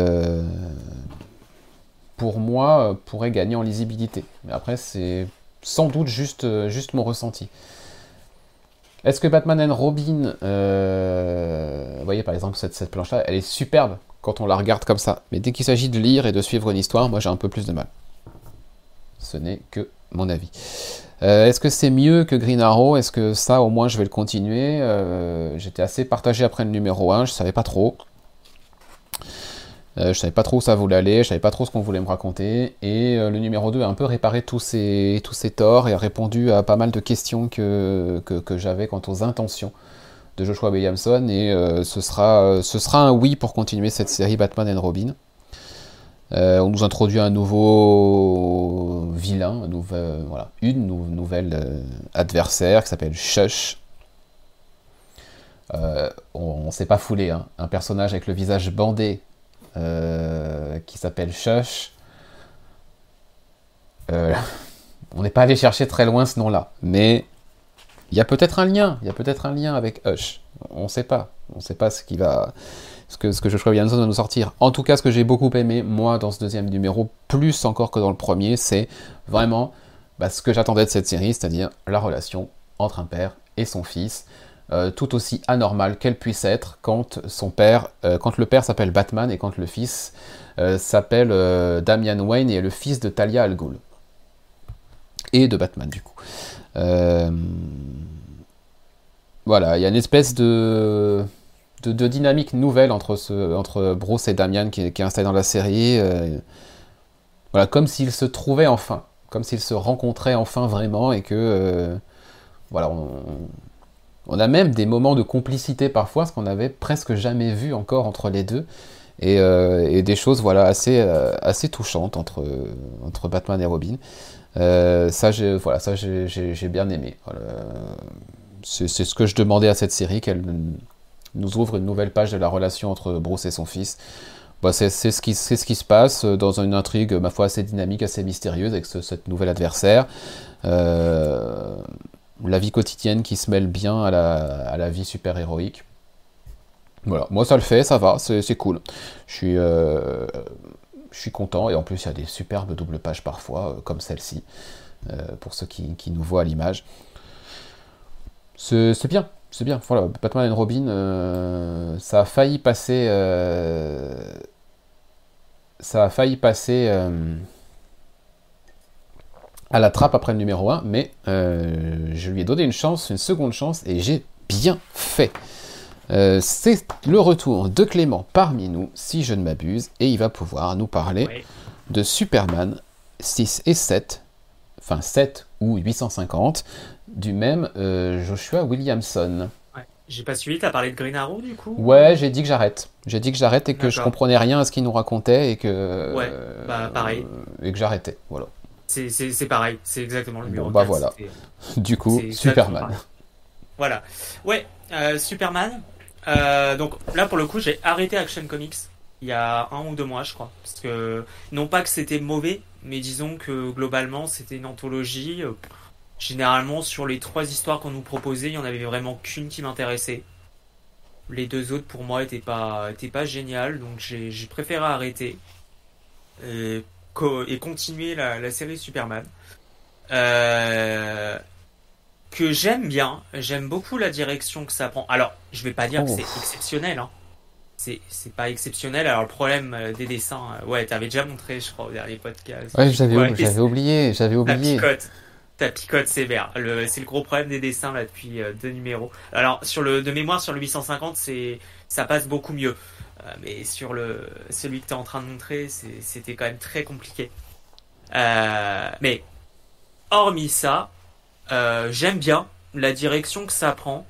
[SPEAKER 1] pour moi, pourrait gagner en lisibilité. Mais après, c'est sans doute juste, juste mon ressenti. Est-ce que Batman and Robin, euh, vous voyez par exemple cette, planche-là, elle est superbe quand on la regarde comme ça. Mais dès qu'il s'agit de lire et de suivre une histoire, moi j'ai un peu plus de mal. Ce n'est que mon avis. Euh, est-ce que c'est mieux que Green Arrow? Est-ce que ça au moins je vais le continuer? Euh, J'étais assez partagé après le numéro 1, je savais pas trop. Euh, je savais pas trop où ça voulait aller, je savais pas trop ce qu'on voulait me raconter. Et euh, le numéro 2 a un peu réparé tous ces, tous torts et a répondu à pas mal de questions que, que, j'avais quant aux intentions de Joshua Williamson. Et euh, ce, sera, ce sera un oui pour continuer cette série Batman and Robin. on nous introduit un nouveau vilain, une nouvelle adversaire qui s'appelle Shush. on, ne s'est pas foulé, hein. un personnage avec le visage bandé euh, qui s'appelle Shush. Euh, (laughs) on n'est pas allé chercher très loin ce nom-là, mais il y a peut-être un lien, il y a peut-être un lien avec Hush. On ne sait pas, on ne sait pas ce qui va, ce que ce que Joshua Williamson va nous sortir. En tout cas, ce que j'ai beaucoup aimé moi dans ce deuxième numéro, plus encore que dans le premier, c'est vraiment bah, ce que j'attendais de cette série, c'est-à-dire la relation entre un père et son fils. Euh, tout aussi anormal qu'elle puisse être quand son père, euh, le père s'appelle Batman et quand le fils euh, s'appelle Damian Wayne et le fils de Talia al Ghul et de Batman du coup. voilà, il y a une espèce de, dynamique nouvelle entre, ce, entre Bruce et Damian qui, est installée dans la série. voilà, comme s'ils se trouvaient enfin, comme s'ils se rencontraient enfin vraiment et que voilà, a même des moments de complicité parfois, ce qu'on n'avait presque jamais vu encore entre les deux. Et, euh, des choses voilà, assez, euh, touchantes entre, Batman et Robin. Euh, ça, j'ai voilà, bien aimé. C'est ce que je demandais à cette série, qu'elle nous ouvre une nouvelle page de la relation entre Bruce et son fils. Bah, c'est ce, qui, se passe dans une intrigue, ma foi, assez dynamique, assez mystérieuse avec ce, cette adversaire. La vie quotidienne qui se mêle bien à la, vie super héroïque. Voilà, moi ça le fait, ça va, c'est cool. Je suis, euh, je suis content et en plus il y a des superbes doubles pages parfois, euh, comme celle-ci, euh, pour ceux qui, nous voient à l'image. C'est bien, c'est bien. Voilà, Batman et Robin, ça a failli passer. ça a failli passer à la trappe après le numéro 1, mais euh, je lui ai donné une chance, une seconde chance, et j'ai bien fait. Euh, c'est le retour de Clément parmi nous, si je ne m'abuse, et il va pouvoir nous parler de Superman 6 et 7, enfin 7 ou 850, du même euh, Joshua Williamson.
[SPEAKER 3] J'ai pas suivi, t'as parlé de Green Arrow du coup?
[SPEAKER 1] Ouais, j'ai dit que j'arrête. J'ai dit que j'arrête et que je comprenais rien à ce qu'il nous racontait et que.
[SPEAKER 3] Ouais, bah pareil.
[SPEAKER 1] et que j'arrêtais, voilà.
[SPEAKER 3] C'est pareil, c'est exactement le numéro.
[SPEAKER 1] Bon, bah voilà. (laughs) Du coup, Superman.
[SPEAKER 3] Voilà. Ouais, euh, Superman. Euh, donc là, pour le coup, j'ai arrêté Action Comics il y a un ou deux mois, je crois. Parce que, non pas que c'était mauvais, mais disons que globalement, c'était une anthologie. Généralement, sur les trois histoires qu'on nous proposait, il n'y en avait vraiment qu'une qui m'intéressait. Les deux autres, pour moi, n'étaient pas, étaient pas géniales, donc j'ai préféré arrêter. Et et continuer la, série Superman. Euh, que j'aime bien, j'aime beaucoup la direction que ça prend. Alors, je vais pas dire que c'est exceptionnel, hein. C'est, pas exceptionnel. Alors, le problème euh, des dessins, euh, ouais, t'avais déjà montré, je crois, au dernier podcast.
[SPEAKER 1] Ouais, j'avais, oublié, j'avais oublié.
[SPEAKER 3] Ta picote, ta picote sévère. C'est le gros problème des dessins, là, depuis deux numéros. Alors, sur le, de mémoire, sur le 850, c'est, ça passe beaucoup mieux. Euh, mais sur le, celui que tu es en train de montrer, c'était quand même très compliqué. Euh, mais hormis ça, euh, j'aime bien la direction que ça prend.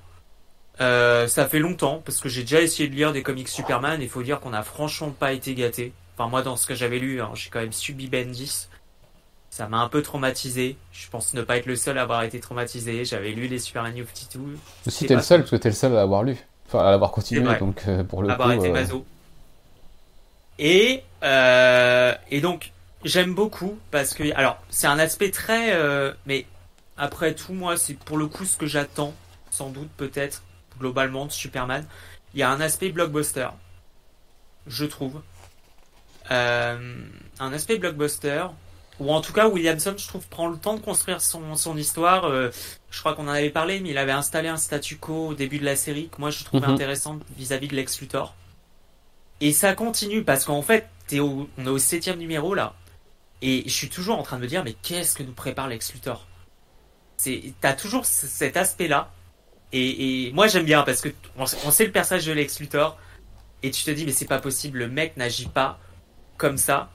[SPEAKER 3] ça fait longtemps parce que j'ai déjà essayé de lire des comics Superman et il faut dire qu'on a franchement pas été gâté. Enfin moi dans ce que j'avais lu, hein, j'ai quand même subi Bendis. Ça m'a un peu traumatisé. Je pense ne pas être le seul à avoir été traumatisé. J'avais lu les Superman of 52.
[SPEAKER 1] Si t'es le seul parce que t'es le seul à avoir lu. Enfin, à l'avoir continué, donc pour le
[SPEAKER 3] avoir été maso. Et, et donc, j'aime beaucoup parce que, alors, c'est un aspect très, mais après tout, moi, c'est pour le coup ce que j'attends, sans doute, peut-être, globalement, de Superman. Il y a un aspect blockbuster, je trouve. Euh, un aspect blockbuster, ou en tout cas, Williamson, je trouve, prend le temps de construire son, son histoire. Euh, je crois qu'on en avait parlé, mais il avait installé un statu quo au début de la série que moi je trouvais mhm. intéressant vis-à-vis de Lex Luthor. Et ça continue parce qu'en fait, es on est au septième numéro là, et je suis toujours en train de me dire, mais qu'est-ce que nous prépare Lex Luthor? T'as toujours cet aspect-là. Et, moi j'aime bien parce que on, sait le personnage de Lex Luthor et tu te dis mais c'est pas possible, le mec n'agit pas comme ça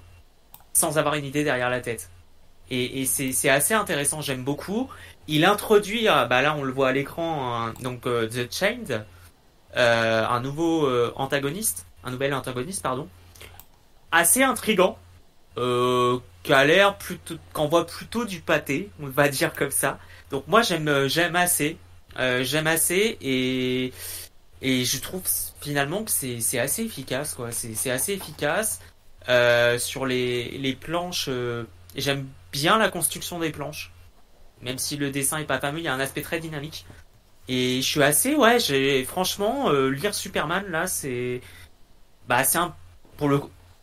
[SPEAKER 3] sans avoir une idée derrière la tête. Et, c'est assez intéressant, j'aime beaucoup. Il introduit, ah, bah là on le voit à l'écran, donc euh, The Chained, euh, un nouveau euh, antagoniste, un nouvel antagoniste pardon, assez intrigant, qui l'air plutôt, qu'envoie plutôt du pâté, on va dire comme ça. Donc moi j'aime j'aime assez, j'aime assez et et je trouve finalement que c'est assez efficace quoi. C'est assez efficace euh, sur les planches. j'aime bien la construction des planches, même si le dessin est pas fameux, il y a un aspect très dynamique. Et je suis assez ouais, franchement lire Superman là, c'est bah c'est un pour le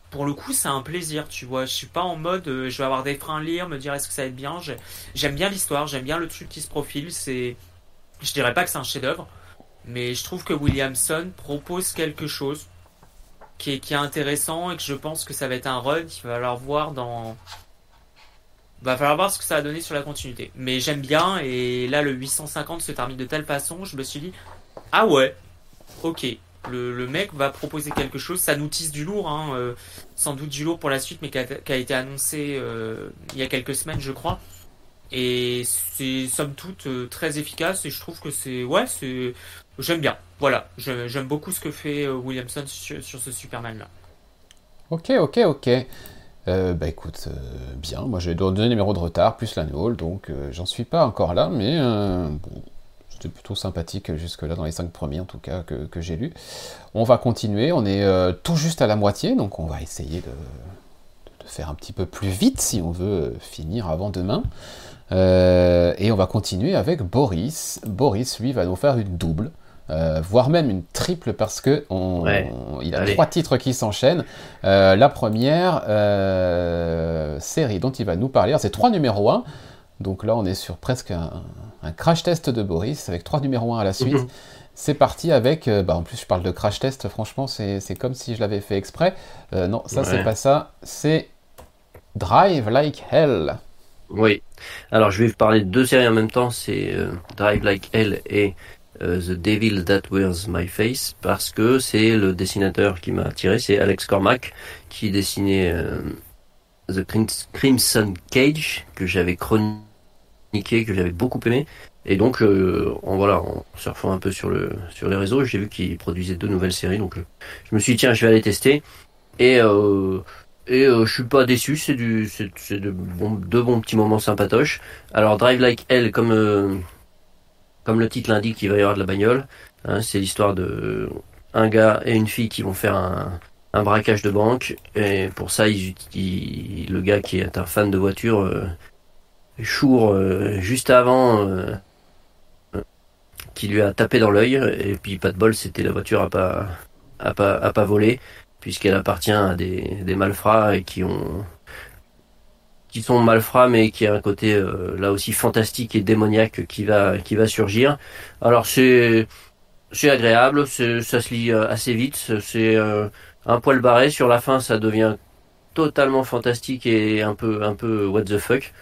[SPEAKER 3] pour le coup, c'est un plaisir, tu vois. Je suis pas en mode, euh, je vais avoir des freins à lire, me dire est-ce que ça va être bien? J'aime bien l'histoire, j'aime bien le truc qui se profile. C'est, je dirais pas que c'est un chef-d'œuvre, mais je trouve que Williamson propose quelque chose qui est, intéressant et que je pense que ça va être un run. Il va falloir voir dans, va falloir voir ce que ça va donner sur la continuité. Mais j'aime bien et là le 850 se termine de telle façon, je me suis dit ah ouais, ok le, mec va proposer quelque chose. Ça nous tisse du lourd, hein, euh, sans doute du lourd pour la suite, mais qui a, été annoncé euh, il y a quelques semaines, je crois. Et c'est somme toute euh, très efficace et je trouve que c'est ouais j'aime bien voilà j'aime beaucoup ce que fait Williamson sur, ce Superman là.
[SPEAKER 1] Ok ok ok bah écoute bien moi j'ai deux numéros de retard plus la donc j'en suis pas encore là mais bon, c'était plutôt sympathique jusque-là, dans les cinq premiers en tout cas que, j'ai lu. On va continuer, on est euh, tout juste à la moitié, donc on va essayer de, faire un petit peu plus vite si on veut finir avant demain. Euh, et on va continuer avec Boris. Boris, lui, va nous faire une double. Euh, voire même une triple parce que il a trois titres qui s'enchaînent. la première série dont il va nous parler, c'est trois numéros 1. Donc là, on est sur presque un, crash test de Boris avec trois numéros 1 à la suite. Mhm. C'est parti avec, euh, bah en plus je parle de crash test, franchement c'est comme si je l'avais fait exprès. Euh, non, ça c'est pas ça, c'est Drive Like Hell.
[SPEAKER 2] Oui, alors je vais vous parler de deux séries en même temps, c'est euh, Drive Like Hell et The Devil That Wears My Face, parce que c'est le dessinateur qui m'a attiré, c'est Alex Cormack, qui dessinait The Crimson Cage, que j'avais chroniqué que j'avais beaucoup aimé. Et donc, euh, en voilà, en surfant un peu sur sur les réseaux, j'ai vu qu'il produisait deux nouvelles séries. Donc, euh, je me suis dit tiens, je vais aller tester. Et euh, et je suis pas déçu. C'est du c'est de bons deux bons petits moments sympatoches. Alors, Drive Like Hell, comme comme le titre l'indique, il va y avoir de la bagnole. Hein, c'est l'histoire de un gars et une fille qui vont faire un, un braquage de banque. Et pour ça, ils, utilisent le gars qui est un fan de voiture Chour euh, juste avant euh, qui lui a tapé dans l'œil et puis pas de bol c'était la voiture à pas à pas à pas voler puisqu'elle appartient à des, des malfrats et qui ont sont malfrats mais qui a un côté euh, là aussi fantastique et démoniaque qui va qui va surgir alors c'est agréable ça se lit assez vite c'est un poil barré sur la fin ça devient totalement fantastique et un peu un peu what the fuck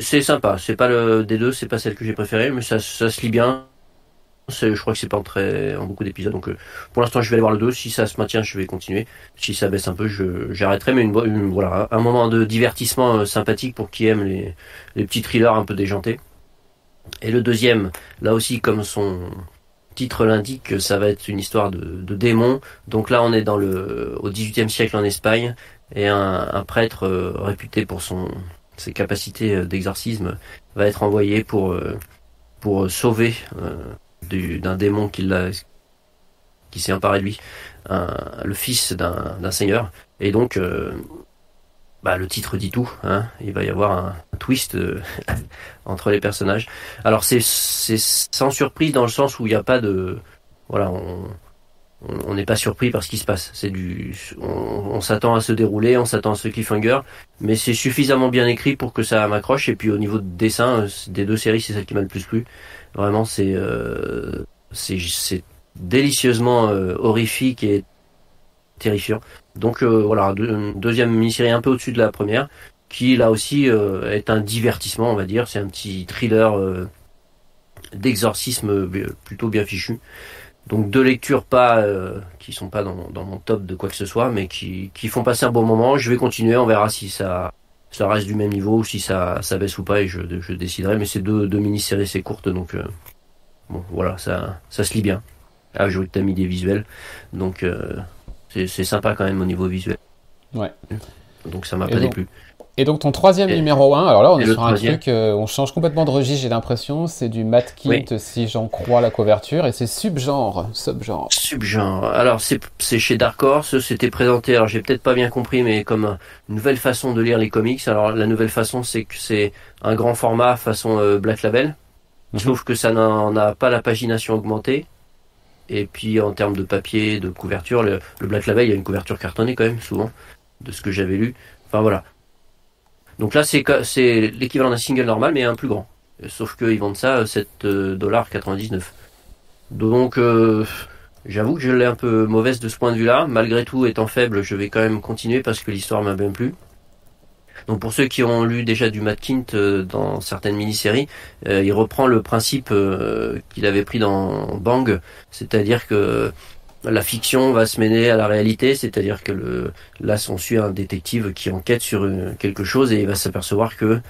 [SPEAKER 2] c'est sympa. C'est pas le des deux, c'est pas celle que j'ai préférée, mais ça, ça se lit bien. Je crois que c'est pas en, très, en beaucoup d'épisodes, donc euh, pour l'instant je vais aller voir le 2. Si ça se maintient, je vais continuer. Si ça baisse un peu, j'arrêterai. Mais une, voilà, un moment de divertissement euh, sympathique pour qui aime les, les petits thrillers un peu déjantés. Et le deuxième, là aussi, comme son titre l'indique, ça va être une histoire de, de démons. Donc là, on est dans le au XVIIIe siècle en Espagne et un, prêtre euh, réputé pour son ses capacités d'exorcisme, va être envoyé pour, pour sauver d'un démon qui qui s'est emparé de lui, le fils d'un seigneur. Et donc, euh, bah, le titre dit tout. Hein. Il va y avoir un, twist euh, (laughs) entre les personnages. Alors c'est sans surprise dans le sens où il n'y a pas de voilà, on on n'est pas surpris par ce qui se passe. C'est du, on, s'attend à se dérouler, on s'attend à ce cliffhanger, mais c'est suffisamment bien écrit pour que ça m'accroche. Et puis au niveau de dessin, euh, des deux séries, c'est celle qui m'a le plus plu. Vraiment, c'est euh, c'est délicieusement euh, horrifique et terrifiant. Donc voilà, une deuxième mini-série un peu au-dessus de la première, qui là aussi est un divertissement, on va dire. C'est un petit thriller d'exorcisme plutôt bien fichu. Donc deux lectures pas euh, qui sont pas dans, mon top de quoi que ce soit, mais qui, qui font passer un bon moment. Je vais continuer, on verra si ça ça reste du même niveau ou si ça, ça baisse ou pas et je, je déciderai. Mais c'est deux, deux mini-séries c'est courtes donc euh, bon voilà ça ça se lit bien. Ah je t'as mis des visuels donc euh, c'est sympa quand même au niveau visuel.
[SPEAKER 1] Ouais.
[SPEAKER 2] Donc ça m'a pas déplu.
[SPEAKER 1] Et donc ton troisième numéro 1, alors là on est sur un truc, euh, on change complètement de registre, j'ai l'impression, c'est du Matt Kint si j'en crois la couverture, et c'est subgenre, subgenre.
[SPEAKER 2] Subgenre, alors c'est chez Dark Horse, c'était présenté, alors j'ai peut-être pas bien compris, mais comme une nouvelle façon de lire les comics, alors la nouvelle façon c'est que c'est un grand format façon euh, Black Label, mhm. trouve que ça n'en a pas la pagination augmentée, et puis en termes de papier, de couverture, le, le Black Label il y a une couverture cartonnée quand même, souvent, de ce que j'avais lu. Enfin voilà, donc là, c'est l'équivalent d'un single normal, mais un plus grand. Sauf qu'ils vendent ça 7,99$. Euh, Donc, euh, j'avoue que je l'ai un peu mauvaise de ce point de vue-là. Malgré tout, étant faible, je vais quand même continuer parce que l'histoire m'a bien plu. Donc pour ceux qui ont lu déjà du Matt Kint euh, dans certaines mini-séries, il reprend le principe qu'il avait pris dans Bang, c'est-à-dire que la fiction va se mêler à la réalité, c'est-à-dire que le, là, on suit un détective qui enquête sur quelque chose et il va s'apercevoir que,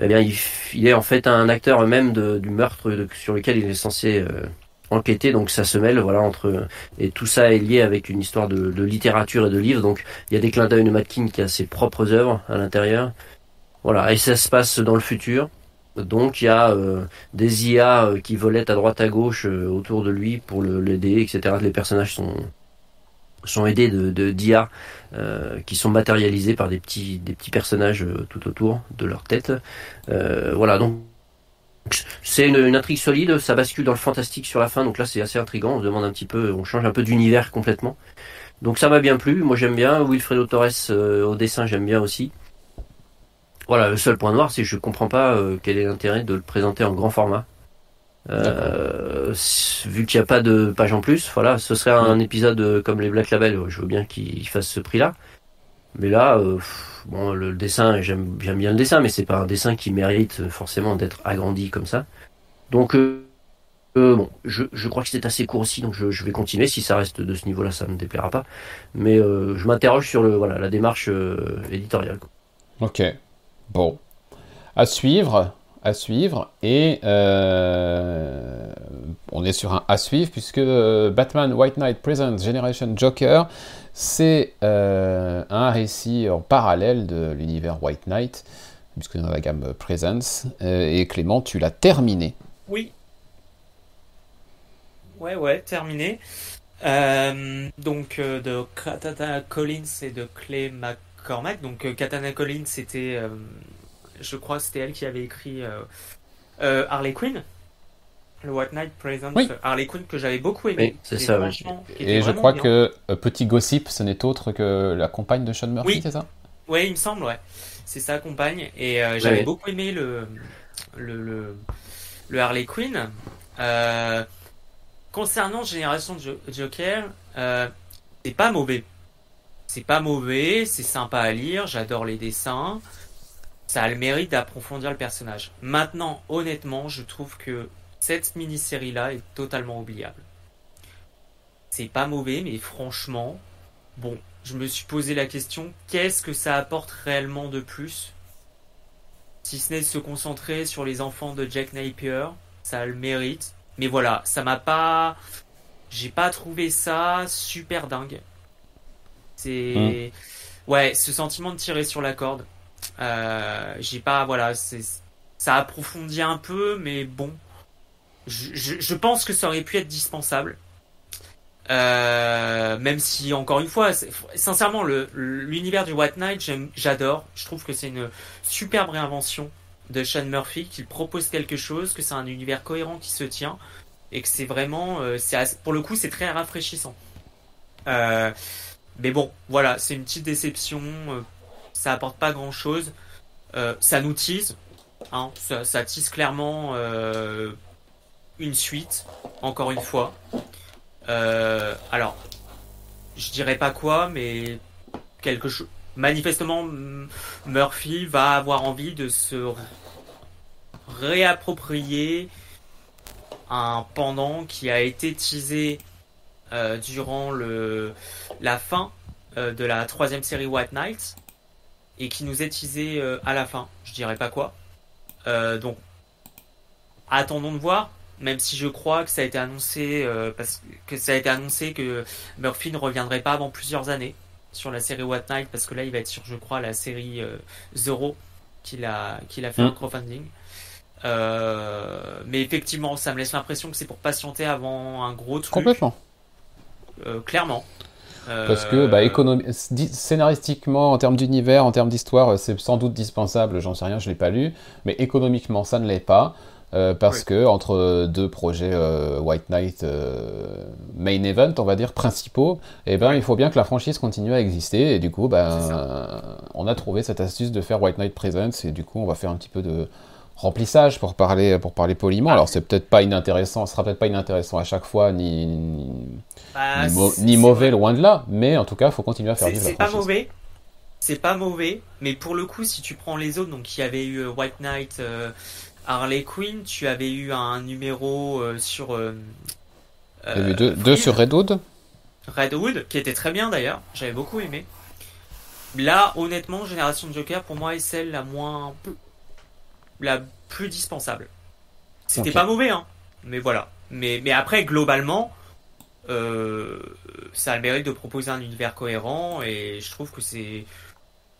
[SPEAKER 2] eh bien, il, est en fait un acteur même du meurtre sur lequel il est censé euh, enquêter. Donc ça se mêle, voilà, entre et tout ça est lié avec une histoire de, littérature et de livres. Donc il y a des clins d'œil de Matkin qui a ses propres œuvres à l'intérieur. Voilà, et ça se passe dans le futur. Donc il y a euh, des IA euh, qui volaient à droite à gauche euh, autour de lui pour l'aider, etc. Les personnages sont sont aidés de d'IA qui sont matérialisés par des petits des petits personnages tout autour de leur tête. voilà donc c'est une, intrigue solide, ça bascule dans le fantastique sur la fin, donc là c'est assez intrigant, on se demande un petit peu, on change un peu d'univers complètement. Donc ça m'a bien plu, moi j'aime bien, Wilfredo Torres au dessin j'aime bien aussi. Voilà, le seul point noir, c'est que je comprends pas euh, quel est l'intérêt de le présenter en grand format. Euh, vu qu'il n'y a pas de page en plus, voilà, ce serait un épisode euh, comme les Black Label. Je veux bien qu'il fasse ce prix-là. Mais là, bon, le dessin, j'aime bien le dessin, mais c'est pas un dessin qui mérite forcément d'être agrandi comme ça. Donc, bon, je, crois que c'est assez court aussi, donc je, vais continuer. Si ça reste de ce niveau-là, ça ne me déplaira pas. Mais je m'interroge sur le, voilà, la démarche éditoriale.
[SPEAKER 1] Ok. Bon, à suivre, à suivre. Et euh, on est sur un à suivre puisque euh, Batman White Knight Presents Generation Joker, c'est euh, un récit en parallèle de l'univers White Knight, puisque dans la gamme Presents. et Clément, tu l'as terminé.
[SPEAKER 3] Oui. Ouais, ouais, terminé. donc de Katana Collins et de Clay Mac Cormac. Donc euh, Katana Collins, c'était, euh, je crois, c'était elle qui avait écrit euh, Harley Quinn. Le White Knight Presents Harley Quinn que j'avais beaucoup aimé.
[SPEAKER 2] c'est ça.
[SPEAKER 1] Et je crois que Petit Gossip, ce n'est autre que la compagne de Sean Murphy, c'est ça?
[SPEAKER 3] Oui, il me semble, ouais. C'est sa compagne. Et j'avais beaucoup aimé le, le, le, Harley Quinn. concernant Génération Joker, c'est pas mauvais. C'est pas mauvais, c'est sympa à lire, j'adore les dessins. Ça a le mérite d'approfondir le personnage. Maintenant, honnêtement, je trouve que cette mini-série-là est totalement oubliable. C'est pas mauvais, mais franchement, bon, je me suis posé la question, qu'est-ce que ça apporte réellement de plus? Si ce n'est de se concentrer sur les enfants de Jack Napier, ça a le mérite. Mais voilà, ça m'a pas... J'ai pas trouvé ça super dingue. C'est hmm. ouais, ce sentiment de tirer sur la corde. Euh, j'ai pas voilà, c'est ça approfondit un peu, mais bon, je, pense que ça aurait pu être dispensable. Euh, même si, encore une fois, sincèrement, l'univers du White Knight, j'adore. Je trouve que c'est une superbe réinvention de Sean Murphy, qu'il propose quelque chose, que c'est un univers cohérent qui se tient, et que c'est vraiment, euh, pour le coup, c'est très rafraîchissant. Euh, mais bon, voilà, c'est une petite déception. ça apporte pas grand chose. ça nous tease. Hein, ça, ça, tease clairement une suite, encore une fois. Euh, alors, je dirais pas quoi, mais quelque chose. Manifestement, Murphy va avoir envie de se réapproprier un pendant qui a été teasé euh, durant le, la fin euh, de la troisième série White Knight et qui nous est teasé à la fin. Je dirais pas quoi. donc, attendons de voir même si je crois que ça a été annoncé euh, parce que ça a été annoncé que Murphy ne reviendrait pas avant plusieurs années sur la série What Night parce que là il va être sur je crois la série euh, Zero qu'il a qu'il a fait un mm. crowdfunding. Euh, mais effectivement, ça me laisse l'impression que c'est pour patienter avant un gros truc.
[SPEAKER 1] Complètement.
[SPEAKER 3] Clairement.
[SPEAKER 1] Parce que bah, scénaristiquement, en termes d'univers, en termes d'histoire, c'est sans doute dispensable, j'en sais rien, je l'ai pas lu, mais économiquement, ça ne l'est pas. Euh, parce que entre deux projets euh, White Knight euh, main event, on va dire principaux, eh ben il faut bien que la franchise continue à exister et du coup ben on a trouvé cette astuce de faire White Knight Presents et du coup on va faire un petit peu de remplissage pour parler pour parler poliment. Ah. Alors c'est peut-être pas inintéressant, ce sera peut-être pas inintéressant à chaque fois ni ni, bah, mauvais loin de là, mais en tout cas il faut continuer à faire vivre
[SPEAKER 3] la franchise. C'est pas mauvais. C'est pas mauvais, mais pour le coup, si tu prends les autres, donc il y avait eu White Knight, Harley Quinn, tu avais eu un numéro euh, sur. Euh,
[SPEAKER 1] eu deux, deux, sur Redwood
[SPEAKER 3] Redwood, qui était très bien d'ailleurs, j'avais beaucoup aimé. Là, honnêtement, Génération de Joker, pour moi, est celle la moins. La plus dispensable. C'était pas mauvais, hein, mais voilà. Mais, mais après, globalement, euh, ça a le mérite de proposer un univers cohérent et je trouve que c'est.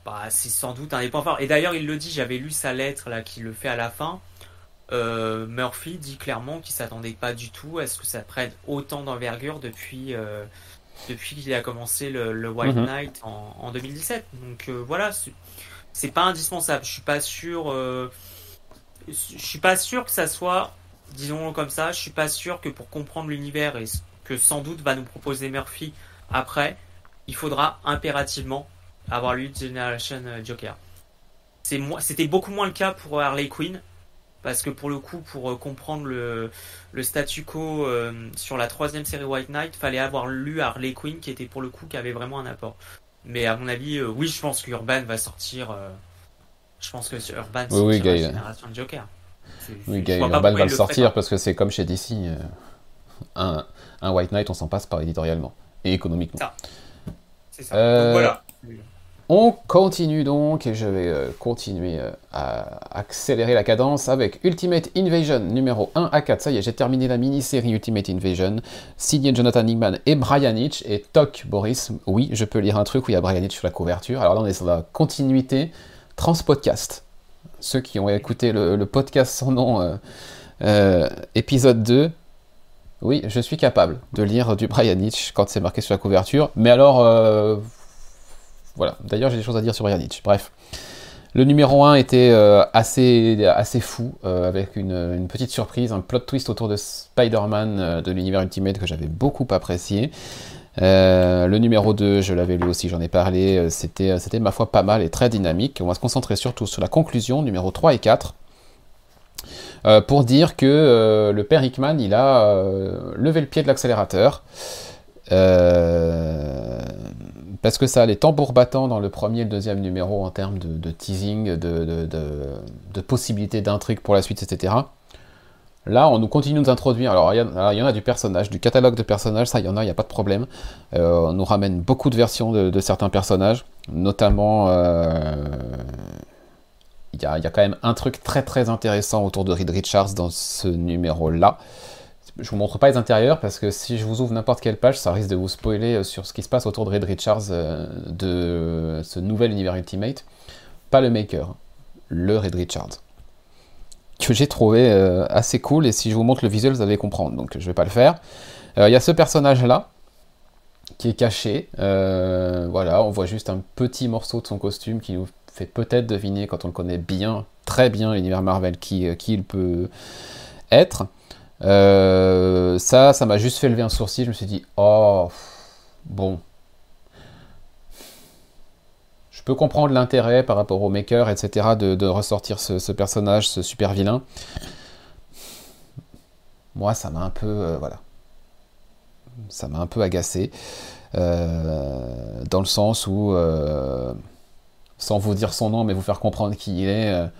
[SPEAKER 3] Bah, c'est sans doute un des points forts. Et d'ailleurs, il le dit, j'avais lu sa lettre là qui le fait à la fin. Euh, Murphy dit clairement qu'il s'attendait pas du tout à ce que ça prenne autant d'envergure depuis euh, depuis qu'il a commencé le, White mhm. Knight en, 2017. Donc voilà, c'est pas indispensable. Je suis pas sûr. Je suis pas sûr que ça soit, disons comme ça, je suis pas sûr que pour comprendre l'univers et ce que sans doute va nous proposer Murphy après, il faudra impérativement avoir lu Generation Joker. C'était beaucoup moins le cas pour Harley Quinn parce que pour le coup, pour euh, comprendre le, statu quo euh, sur la troisième série White Knight, fallait avoir lu Harley Quinn, qui était pour le coup, qui avait vraiment un apport. Mais à mon avis, euh, oui, je pense qu'Urban va sortir. Je pense que Urban
[SPEAKER 1] oui, oui,
[SPEAKER 3] la génération de Joker.
[SPEAKER 1] Oui, Urban va le sortir parce que c'est comme chez DC. un, un White Knight, on s'en passe par éditorialement et économiquement.
[SPEAKER 3] C'est ça. Donc, voilà.
[SPEAKER 1] On continue donc et je vais euh, continuer euh, à accélérer la cadence avec Ultimate Invasion numéro 1 à 4. Ça y est, j'ai terminé la mini-série Ultimate Invasion, signé Jonathan Nickman et Brian Hitch et Toc Boris. Oui, je peux lire un truc où il y a Brian Hitch sur la couverture. Alors là, on est sur la continuité Transpodcast. Ceux qui ont écouté le, podcast sans nom, euh, épisode 2, oui, je suis capable de lire du Brian Hitch quand c'est marqué sur la couverture. Mais alors, voilà. D'ailleurs, j'ai des choses à dire sur Yannick. Bref. Le numéro 1 était euh, assez, fou, euh, avec une, petite surprise, un plot twist autour de Spider-Man euh, de l'univers Ultimate que j'avais beaucoup apprécié. Le numéro 2, je l'avais lu aussi, j'en ai parlé, c'était, c'était ma foi pas mal et très dynamique. On va se concentrer surtout sur la conclusion, numéro 3 et 4. pour dire que le père Hickman, il a levé le pied de l'accélérateur. Euh, parce que ça a les tambours dans le premier et le deuxième numéro en termes de, teasing, de, possibilités d'intrigue pour la suite, etc. Là, on nous continue de nous introduire. Alors, il y, en a du personnage, du catalogue de personnages, ça, il y en a, il n'y a pas de problème. Euh, on nous ramène beaucoup de versions de, certains personnages, notamment. Euh, il y, a, quand même un truc très très intéressant autour de Reed Richards dans ce numéro-là. Je vous montre pas les intérieurs parce que si je vous ouvre n'importe quelle page, ça risque de vous spoiler euh, sur ce qui se passe autour de Red Richards de ce nouvel univers Ultimate. Pas le maker, le Red Richards. Que j'ai trouvé assez cool. Et si je vous montre le visuel, vous allez comprendre. Donc je vais pas le faire. Il y a ce personnage-là qui est caché. voilà, on voit juste un petit morceau de son costume qui nous fait peut-être deviner, quand on le connaît bien, très bien l'univers Marvel, qui, qui il peut être. ça, ça m'a juste fait lever un sourcil. Je me suis dit, oh, bon, peux comprendre l'intérêt par rapport au maker, etc., de, ressortir ce, personnage, ce super vilain. Moi, ça m'a un peu. Euh, voilà. Ça m'a un peu agacé. Euh, dans le sens où, euh, sans vous dire son nom, mais vous faire comprendre qui il est,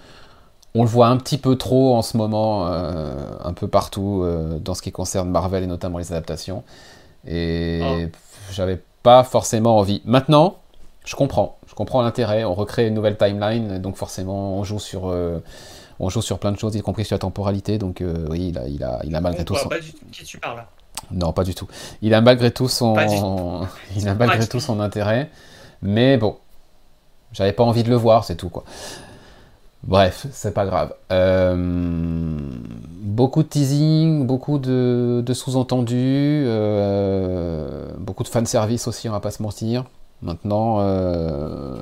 [SPEAKER 1] on le voit un petit peu trop en ce moment, un peu partout, dans ce qui concerne Marvel et notamment les adaptations. Et oh. j'avais pas forcément envie. Maintenant, je comprends, je comprends l'intérêt. On recrée une nouvelle timeline, donc forcément on joue sur, euh, on joue sur plein de choses, y compris sur la temporalité. Donc euh, oui, il a, il a, il a malgré tout son.
[SPEAKER 3] Pas du tout. Qui tu parles
[SPEAKER 1] Non, pas du tout. Il a malgré tout son, (laughs) il a malgré tout son intérêt. Mais bon, j'avais pas envie de le voir, c'est tout quoi. Bref, c'est pas grave. Euh, beaucoup de teasing, beaucoup de, de sous-entendus, beaucoup de fanservice aussi, on va pas se mentir. Maintenant, euh,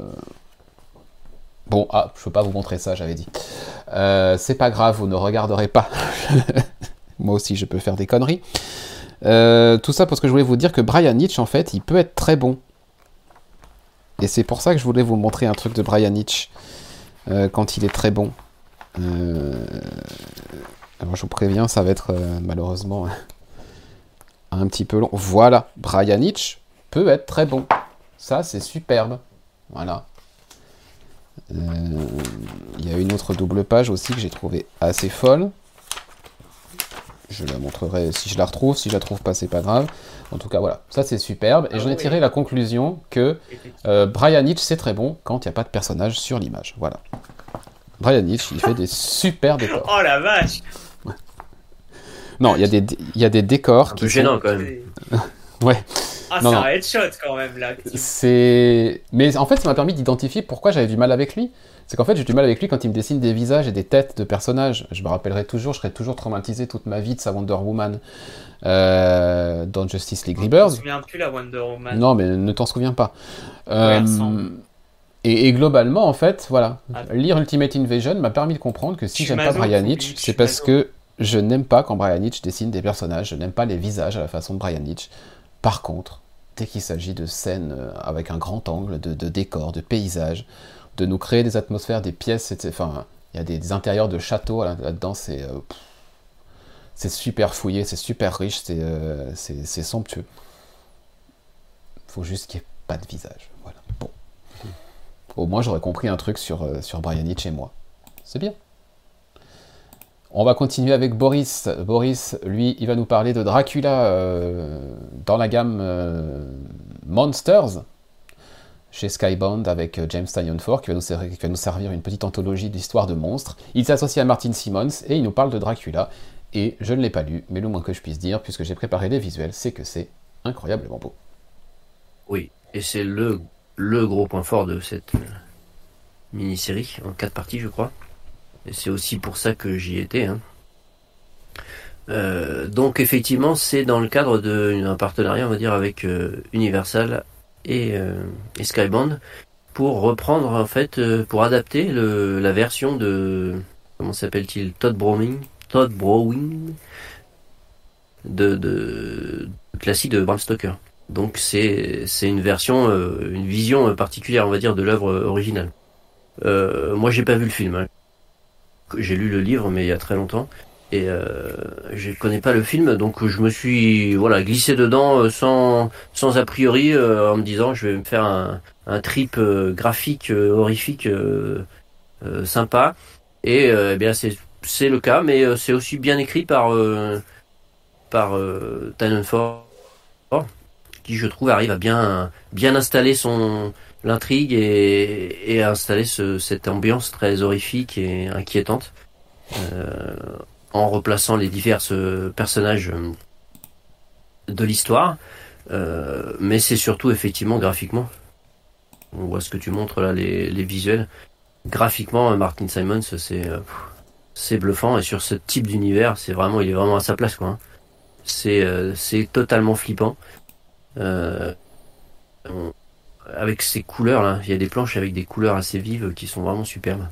[SPEAKER 1] bon, ah, je peux pas vous montrer ça, j'avais dit. Euh, c'est pas grave, vous ne regarderez pas. (laughs) Moi aussi, je peux faire des conneries. Euh, tout ça parce que je voulais vous dire que Brian Nietzsche, en fait, il peut être très bon. Et c'est pour ça que je voulais vous montrer un truc de Brian Nietzsche quand il est très bon. alors je vous préviens, ça va être malheureusement (laughs) un petit peu long. Voilà, Brian Nietzsche peut être très bon. Ça, c'est superbe. Voilà. Euh, il y a une autre double page aussi que j'ai trouvé assez folle. Je la montrerai si je la retrouve. Si je la trouve pas, c'est pas grave. En tout cas, voilà. Ça, c'est superbe. Et j'en ai ah tiré la conclusion que euh, Brian Hitch, c'est très bon quand il n'y a pas de personnage sur l'image. Voilà. Brian Hitch, il fait des super décors.
[SPEAKER 3] Oh la vache
[SPEAKER 1] Non, il y, a des, il y a des décors
[SPEAKER 2] un peu gênant quand même. (laughs)
[SPEAKER 1] ouais.
[SPEAKER 3] Ah, c'est un headshot quand même là.
[SPEAKER 1] C'est. Mais en fait, ça m'a permis d'identifier pourquoi j'avais du mal avec lui. C'est qu'en fait, j'ai du mal avec lui quand il me dessine des visages et des têtes de personnages. Je me rappellerai toujours, je serai toujours traumatisé toute ma vie de sa Wonder Woman euh, dans Justice League Rebirth. Je me
[SPEAKER 3] souviens plus la Wonder Woman.
[SPEAKER 1] Non, mais ne t'en souviens pas. Euh, et, globalement, en fait, voilà, ah. lire Ultimate Invasion m'a permis de comprendre que si j'aime pas Brian Hitch, c'est parce que je n'aime pas quand Brian Hitch dessine des personnages, je n'aime pas les visages à la façon de Brian Hitch. Par contre, dès qu'il s'agit de scènes euh, avec un grand angle, de, décors, de paysages, de nous créer des atmosphères, des pièces, enfin, il y a des, intérieurs de châteaux là-dedans, c'est euh, c'est super fouillé, c'est super riche, c'est euh, c'est somptueux. Faut juste qu'il n'y ait pas de visage. Voilà. Bon. Au moins, j'aurais compris un truc sur, sur Brian Hitch et moi. C'est bien. On va continuer avec Boris. Boris, lui, il va nous parler de Dracula euh, dans la gamme euh, Monsters chez Skybound avec euh, James Tynion Ford qui, va nous servir une petite anthologie d'histoire de monstres. Il s'associe à Martin Simmons et il nous parle de Dracula. Et je ne l'ai pas lu, mais le moins que je puisse dire, puisque j'ai préparé des visuels, c'est que c'est incroyablement beau.
[SPEAKER 2] Oui, et c'est le, le gros point fort de cette mini-série, en quatre parties je crois. C'est aussi pour ça que j'y étais. Hein. Euh, donc effectivement, c'est dans le cadre d'un partenariat, on va dire, avec euh, Universal et, euh, et, Skybound pour reprendre en fait, pour adapter la version de comment s'appelle-t-il, Todd Browning, Todd Browning de, de classique de Bram Stoker. Donc c'est c'est une version, une vision particulière, on va dire, de l'œuvre originale. moi, j'ai pas vu le film. Hein. J'ai lu le livre, mais il y a très longtemps. Et euh, je connais pas le film, donc je me suis voilà glissé dedans euh, sans sans a priori euh, en me disant je vais me faire un, un trip euh, graphique horrifique sympa. Et eh bien c'est le cas, mais c'est aussi bien écrit par par Ford, qui je trouve arrive à bien bien installer son l'intrigue et, installer cette ambiance très horrifique et inquiétante euh, en replaçant les divers personnages de l'histoire. Euh, mais c'est surtout effectivement graphiquement. On voit ce que tu montres là, les, visuels. Graphiquement, Martin Simons, c'est bluffant et sur ce type d'univers, c'est vraiment, il est vraiment à sa place quoi. Hein. C'est totalement flippant. Avec ces couleurs là, il y a des planches avec des couleurs assez vives qui sont vraiment superbes.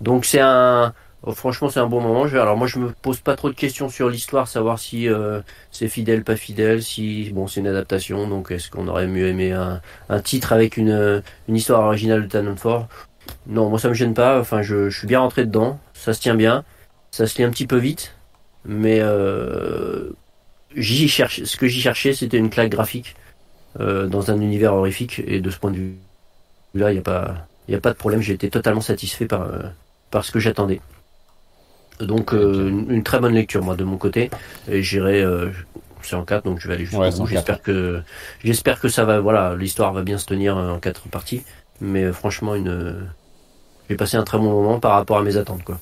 [SPEAKER 2] Donc c'est un Oh, franchement, c'est un bon moment. Alors moi, je me pose pas trop de questions sur l'histoire, savoir si euh, c'est fidèle, pas fidèle, si bon, c'est une adaptation. Donc, est-ce qu'on aurait mieux aimé un, titre avec une, une histoire originale de Tannen Fort Non, moi ça me gêne pas. Enfin, je, suis bien rentré dedans. Ça se tient bien. Ça se lit un petit peu vite, mais euh. Ce que j'y cherchais, c'était une claque graphique euh, dans un univers horrifique. Et de ce point de vue-là, il n'y a pas, il a pas de problème. J'ai été totalement satisfait par euh, par ce que j'attendais. Donc euh, une, très bonne lecture moi de mon côté. Et j'irai c'est en 4 donc je vais aller jusqu'au bout. J'espère que j'espère que ça va voilà, l'histoire va bien se tenir en quatre parties mais franchement une j'ai passé un très bon moment par rapport à mes attentes quoi.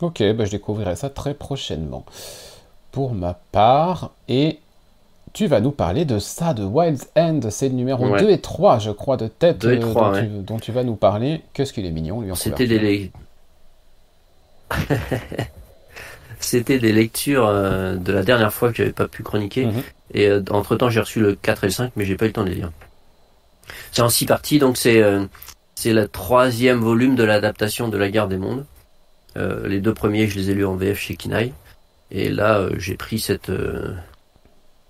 [SPEAKER 1] OK, bah, je découvrirai ça très prochainement. Pour ma part et tu vas nous parler de ça, de Wild's End. C'est le numéro 2 et 3, je crois, de tête dont, tu, vas nous parler. Qu'est-ce qu'il est mignon, lui, en
[SPEAKER 2] C'était des, (laughs) C'était des lectures euh, de la dernière fois que j'avais pas pu chroniquer. Mhm. Et euh, entre temps, j'ai reçu le 4 et le 5, mais j'ai pas eu le temps de les lire. C'est en six parties, donc c'est euh, c'est le troisième volume de l'adaptation de La Guerre des Mondes. les deux premiers, je les ai lus en VF chez Kinaï. Et là, j'ai pris cette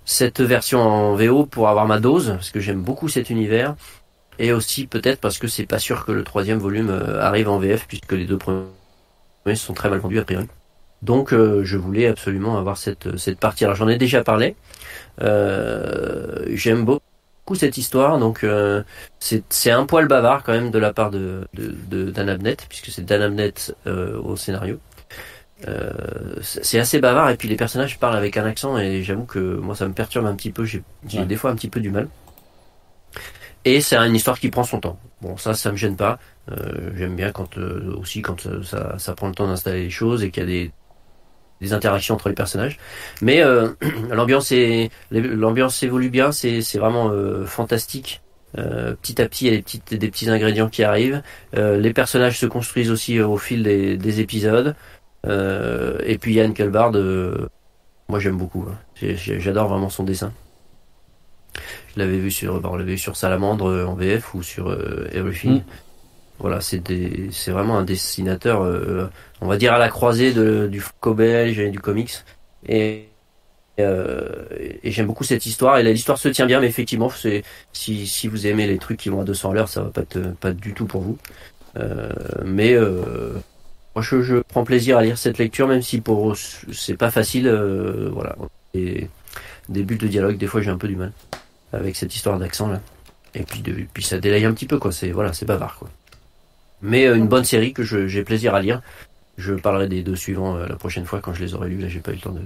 [SPEAKER 2] cette version en VO pour avoir ma dose, parce que j'aime beaucoup cet univers. Et aussi peut-être parce que c'est pas sûr que le troisième volume arrive en VF, puisque les deux premiers sont très mal vendus a priori. Donc euh, je voulais absolument avoir cette, cette partie. Alors j'en ai déjà parlé. Euh, j'aime beaucoup cette histoire, donc euh, c'est un poil bavard quand même de la part de, de, Dan Abnett, puisque c'est Dan Abnett au scénario. C'est assez bavard et puis les personnages parlent avec un accent et j'avoue que moi ça me perturbe un petit peu. J'ai des fois un petit peu du mal. Et c'est une histoire qui prend son temps. Bon, ça, ça me gêne pas. Euh, j'aime bien quand euh, aussi quand euh, ça, ça prend le temps d'installer les choses et qu'il y a des, des interactions entre les personnages. Mais (clears throat) l'ambiance est l'ambiance évolue bien. C'est vraiment fantastique. petit à petit, il y a des, petites, des petits ingrédients qui arrivent. les personnages se construisent aussi au fil des, des épisodes. Et puis Yann Kelbard, moi j'aime beaucoup. Hein. J'adore vraiment son dessin. Je l'avais vu sur, on l'avait vu sur Salamandre en VF ou sur Everything. Mm. Voilà, c'est c'est vraiment un dessinateur, euh, on va dire à la croisée de, du franco-belge et du comics. Et, euh, et j'aime beaucoup cette histoire. Et l'histoire se tient bien, mais effectivement, c'est si, si vous aimez les trucs qui vont à 200 à l'heure, ça va pas être pas du tout pour vous. Euh, mais euh, moi, je, je, prends plaisir à lire cette lecture, même si pour c'est pas facile. Euh, voilà, et des bulles de dialogue, des fois, j'ai un peu du mal avec cette histoire d'accent là. Et puis, de, puis ça délaye un petit peu, quoi. C'est voilà, c'est bavard, quoi. Mais euh, une bonne série que j'ai plaisir à lire. Je parlerai des deux suivants euh, la prochaine fois quand je les aurai lus. Là, j'ai pas eu le temps de,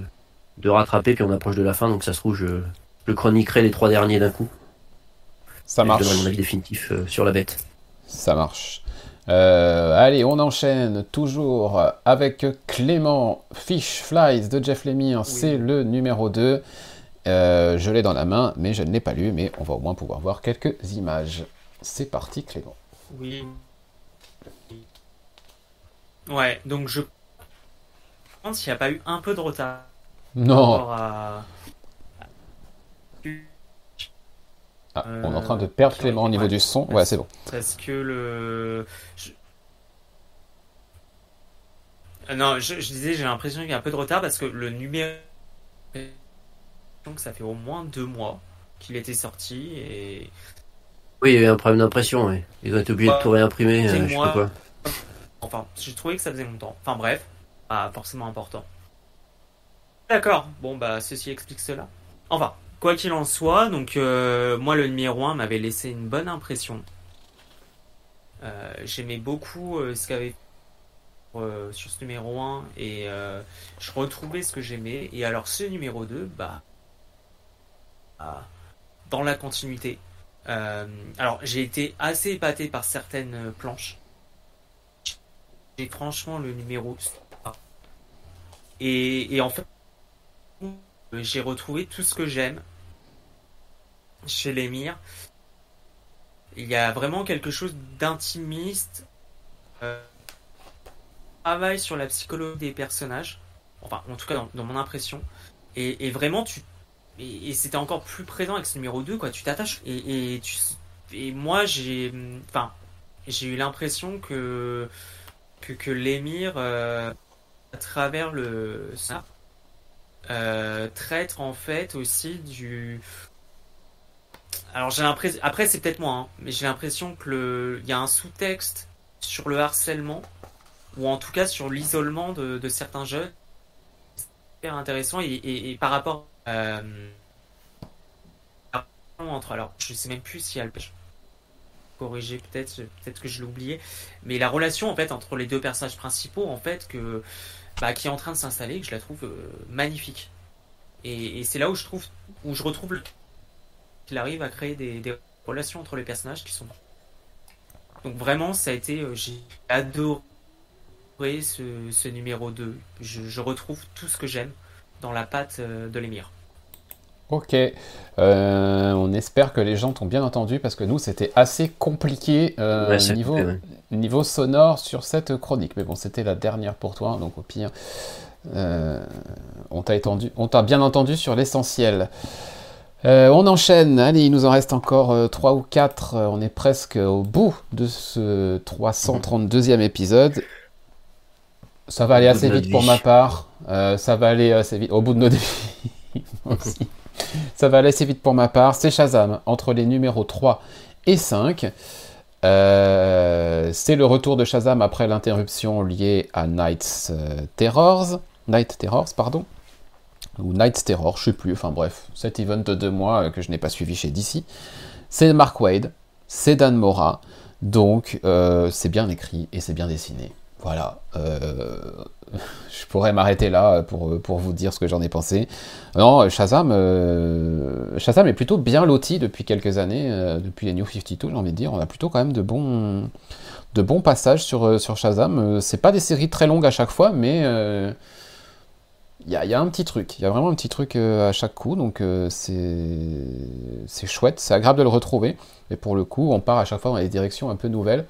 [SPEAKER 2] de rattraper, puis on approche de la fin, donc ça se trouve, je, je chroniquerai les trois derniers d'un coup.
[SPEAKER 1] Ça marche.
[SPEAKER 2] Je donnerai mon avis définitif sur la bête.
[SPEAKER 1] Ça marche. Allez, on enchaîne toujours avec Clément Fish Flies de Jeff Lemire. C'est le numéro 2. je l'ai dans la main, mais je ne l'ai pas lu, mais on va au moins pouvoir voir quelques images. C'est parti, Clément.
[SPEAKER 3] Oui, Ouais, donc je pense qu'il n'y a pas eu un peu de retard.
[SPEAKER 1] Non. Ah, on est en train de perdre Clément au niveau du son. Ouais, c'est bon.
[SPEAKER 3] Parce que le. Euh, non, je, disais, j'ai l'impression qu'il y a un peu de retard parce que le numéro. Donc ça fait au moins deux mois qu'il était sorti et.
[SPEAKER 2] Oui, il y a eu un problème d'impression, oui. Ils ont été obligés de tout réimprimer, euh, je sais pas quoi.
[SPEAKER 3] Enfin, j'ai trouvé que ça faisait longtemps. Enfin bref, pas forcément important. D'accord, bon bah ceci explique cela. Enfin, quoi qu'il en soit, donc euh, moi le numéro 1 m'avait laissé une bonne impression. Euh, j'aimais beaucoup euh, ce qu'avait sur ce numéro 1 et je retrouvais ce que j'aimais. Et alors ce numéro 2, bah, bah dans la continuité. alors j'ai été assez épaté par certaines planches j'ai franchement le numéro et, et en fait j'ai retrouvé tout ce que j'aime chez l'émir. Il y a vraiment quelque chose d'intimiste euh, travaille sur la psychologie des personnages, enfin en tout cas dans, mon impression, et, vraiment tu et, c'était encore plus présent avec ce numéro 2 quoi, tu t'attaches. Et, et moi j'ai enfin j'ai eu l'impression que que, que l'émir euh, à travers le ça euh, traite en fait aussi du alors j'ai l'impression après c'est peut-être moi hein, mais j'ai l'impression que le il y a un sous-texte sur le harcèlement ou en tout cas sur l'isolement de, certains jeunes. Super intéressant et, par rapport euh, entre alors je sais même plus si elle corriger peut-être peut-être que je l'ai oublié mais la relation en fait entre les deux personnages principaux en fait que bah, qui est en train de s'installer que je la trouve euh, magnifique et, c'est là où je trouve où je retrouve qu'il arrive à créer des, des, relations entre les personnages qui sont donc vraiment ça a été euh, j'ai adoré ce, numéro 2. Je, retrouve tout ce que j'aime dans la patte euh, de l'émir.
[SPEAKER 1] Ok, euh, on espère que les gens t'ont bien entendu parce que nous c'était assez compliqué euh, niveau, niveau sonore sur cette chronique. Mais bon, c'était la dernière pour toi, donc au pire, on t'a bien entendu sur l'essentiel. On enchaîne, allez, il nous en reste encore 3 ou 4, on est presque au bout de ce 332e épisode. Ça va aller assez vite pour ma part. Euh, ça va aller assez vite. Au bout de nos défis (laughs) aussi. Ça va aller assez vite pour ma part. C'est Shazam entre les numéros 3 et 5. Euh, c'est le retour de Shazam après l'interruption liée à Night's euh, Terrors. Night Terrors, pardon. Ou Night's Terror, je sais plus. Enfin bref, cet event de deux mois que je n'ai pas suivi chez DC. C'est Mark Wade, c'est Dan Mora. Donc c'est bien écrit et c'est bien dessiné. Voilà. Euh, (laughs) je pourrais m'arrêter là pour, vous dire ce que j'en ai pensé. Non, Shazam, euh, Shazam est plutôt bien loti depuis quelques années, euh, depuis les New 52, j'ai envie de dire. On a plutôt quand même de bons, de bons passages sur, sur Shazam. C'est pas des séries très longues à chaque fois, mais il y, a un petit truc. Il y a vraiment un petit truc à chaque coup, donc c'est chouette, c'est agréable de le retrouver. Et pour le coup, on part à chaque fois dans des directions un peu nouvelles.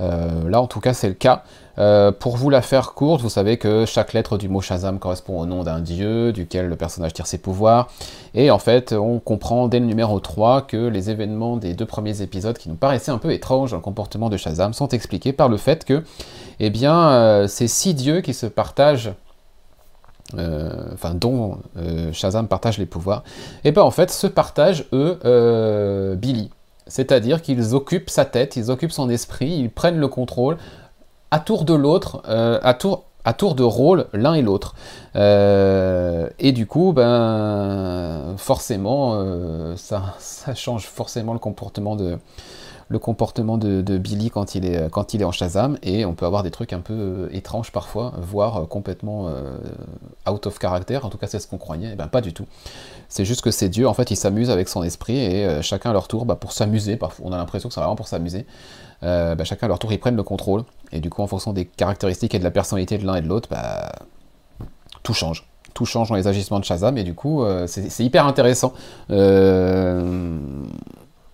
[SPEAKER 1] là, en tout cas, c'est le cas. Euh, pour vous la faire courte, vous savez que chaque lettre du mot Shazam correspond au nom d'un dieu, duquel le personnage tire ses pouvoirs. Et en fait, on comprend dès le numéro 3 que les événements des deux premiers épisodes qui nous paraissaient un peu étranges dans le comportement de Shazam sont expliqués par le fait que, eh bien, euh, ces six dieux qui se partagent euh, dont Shazam partage les pouvoirs, et bien en fait se partagent eux Billy. C'est-à-dire qu'ils occupent sa tête, ils occupent son esprit, ils prennent le contrôle à tour de l'autre, euh, à tour de rôle l'un et l'autre. Euh, et du coup, ben, forcément, euh, ça, (laughs) change forcément le comportement de, le comportement de, Billy quand il, est, en Shazam, et on peut avoir des trucs un peu étranges parfois, voire complètement out of character, en tout cas c'est ce qu'on croyait, et ben pas du tout. C'est juste que ces dieux, en fait, ils s'amusent avec son esprit, et chacun à leur tour, bah, pour s'amuser, parfois on a l'impression que c'est vraiment pour s'amuser, euh, bah, chacun à leur tour ils prennent le contrôle, et du coup en fonction des caractéristiques et de la personnalité de l'un et de l'autre, bah, tout change. Tout change dans les agissements de Shazam, et du coup euh, c'est hyper intéressant. Euh,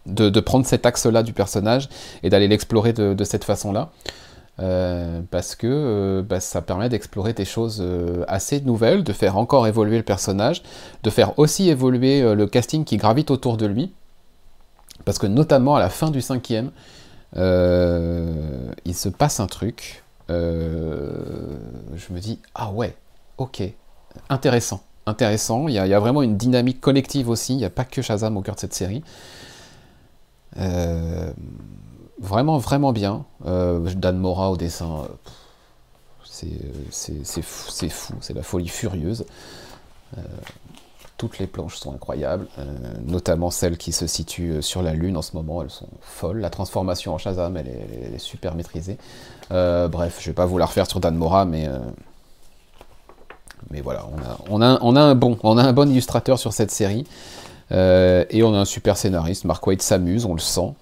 [SPEAKER 1] de, prendre cet axe-là du personnage et d'aller l'explorer de, cette façon-là. parce que bah, ça permet d'explorer des choses assez nouvelles, de faire encore évoluer le personnage, de faire aussi évoluer le casting qui gravite autour de lui, parce que notamment à la fin du cinquième, euh, il se passe un truc. Euh, je me dis, ah ouais, ok, intéressant. Intéressant, il y, a, vraiment une dynamique collective aussi, il n'y a pas que Shazam au cœur de cette série. Euh, vraiment, vraiment bien. Dan Mora au dessin, c'est fou, c'est la folie furieuse toutes les planches sont incroyables, euh, notamment celles qui se situent euh, sur la Lune en ce moment, elles sont folles. La transformation en Shazam, elle est, super maîtrisée. Euh, bref, je vais pas vous la refaire sur Dan Mora, mais, mais voilà, on a, on, a, un bon, on a un bon illustrateur sur cette série, et on a un super scénariste. Mark Waid s'amuse, on le sent.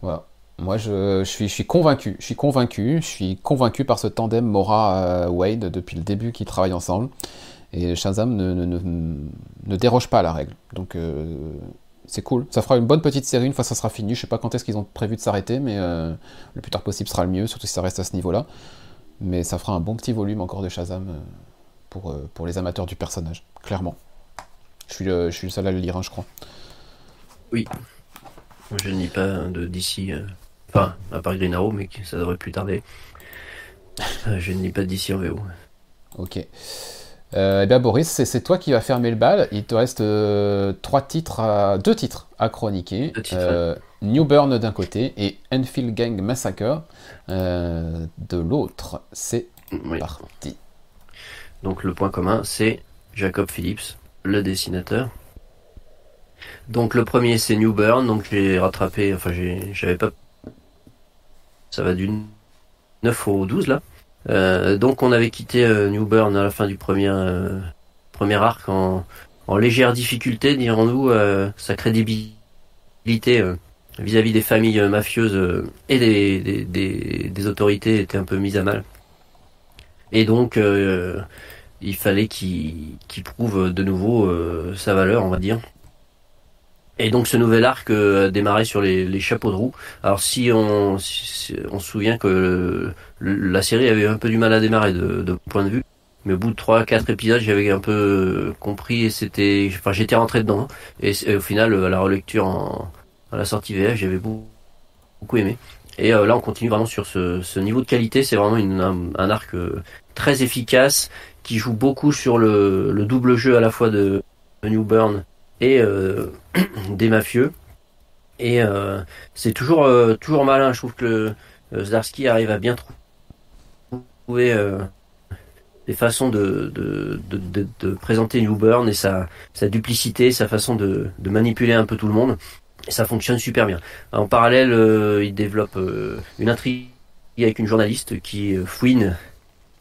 [SPEAKER 1] voilà. Moi, je, suis, convaincu. Je suis convaincu. Je suis convaincu par ce tandem Mora-Wade depuis le début qu'ils travaillent ensemble. Et Shazam ne, déroge pas à la règle. Donc, euh, c'est cool. Ça fera une bonne petite série une fois que ça sera fini. Je sais pas quand est-ce qu'ils ont prévu de s'arrêter, mais euh, le plus tard possible sera le mieux, surtout si ça reste à ce niveau-là. Mais ça fera un bon petit volume encore de Shazam euh, pour, euh, pour les amateurs du personnage, clairement. Je suis le, je suis le seul à le lire, hein, je crois.
[SPEAKER 2] Oui. Je ne lis pas de d'ici. enfin, à part Green Arrow, mais ça devrait plus tarder. je ne lis pas d'ici en VO.
[SPEAKER 1] Ok. Euh, eh bien Boris, c'est toi qui vas fermer le bal. Il te reste euh, trois titres, deux titres à chroniquer. Euh, New Burn d'un côté et Enfield Gang Massacre de l'autre. C'est parti.
[SPEAKER 2] Donc le point commun, c'est Jacob Phillips, le dessinateur. Donc le premier, c'est New Burn. Donc j'ai rattrapé, enfin j'avais pas... Ça va du 9 au 12 là. Euh, donc on avait quitté euh, New Burn à la fin du premier euh, premier arc en, en légère difficulté, dirons-nous, sa crédibilité vis-à-vis des familles mafieuses et des, des, des, autorités était un peu mise à mal. Et donc il fallait qu'il prouve de nouveau sa valeur, on va dire. Et donc ce nouvel arc euh, a démarré sur les, chapeaux de roue. Alors si on, on se souvient que la série avait un peu du mal à démarrer de, de point de vue, mais au bout de trois quatre épisodes j'avais un peu compris et c'était, enfin j'étais rentré dedans. Et, au final à la relecture en, à la sortie VF j'avais beaucoup, beaucoup aimé. Et euh, là on continue vraiment sur ce, niveau de qualité. C'est vraiment un, arc euh, très efficace qui joue beaucoup sur le, le double jeu à la fois de, de New et euh, (clears throat) des mafieux. Et euh, c'est toujours, euh, toujours malin. Je trouve que Zdarsky arrive à bien trouver des façons de, de, de, présenter New Burn et sa, sa duplicité, sa façon de, de manipuler un peu tout le monde. Et ça fonctionne super bien. En parallèle, il développe une intrigue avec une journaliste qui fouine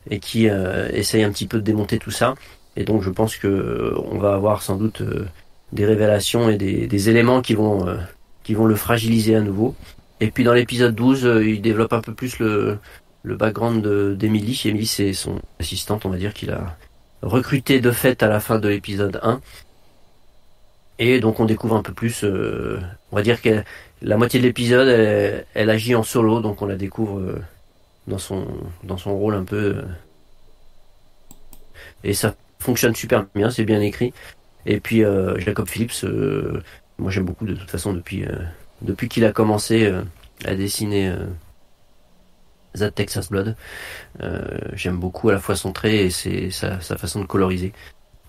[SPEAKER 2] et qui essaye un petit peu de démonter tout ça. Et donc je pense que on va avoir sans doute des révélations et des, éléments qui vont, euh, qui vont le fragiliser à nouveau. Et puis dans l'épisode 12, euh, il développe un peu plus le, le background d'Emily. Emily, c'est son assistante, on va dire, qu'il a recruté de fait à la fin de l'épisode 1. Et donc on découvre un peu plus, euh, on va dire que la moitié de l'épisode, elle, agit en solo, donc on la découvre dans son dans son rôle un peu. et ça fonctionne super bien, c'est bien écrit. Et puis euh, Jacob Phillips, euh, moi j'aime beaucoup de toute façon depuis euh, depuis qu'il a commencé à dessiner That Texas Blood. j'aime beaucoup à la fois son trait et sa, sa, façon de coloriser.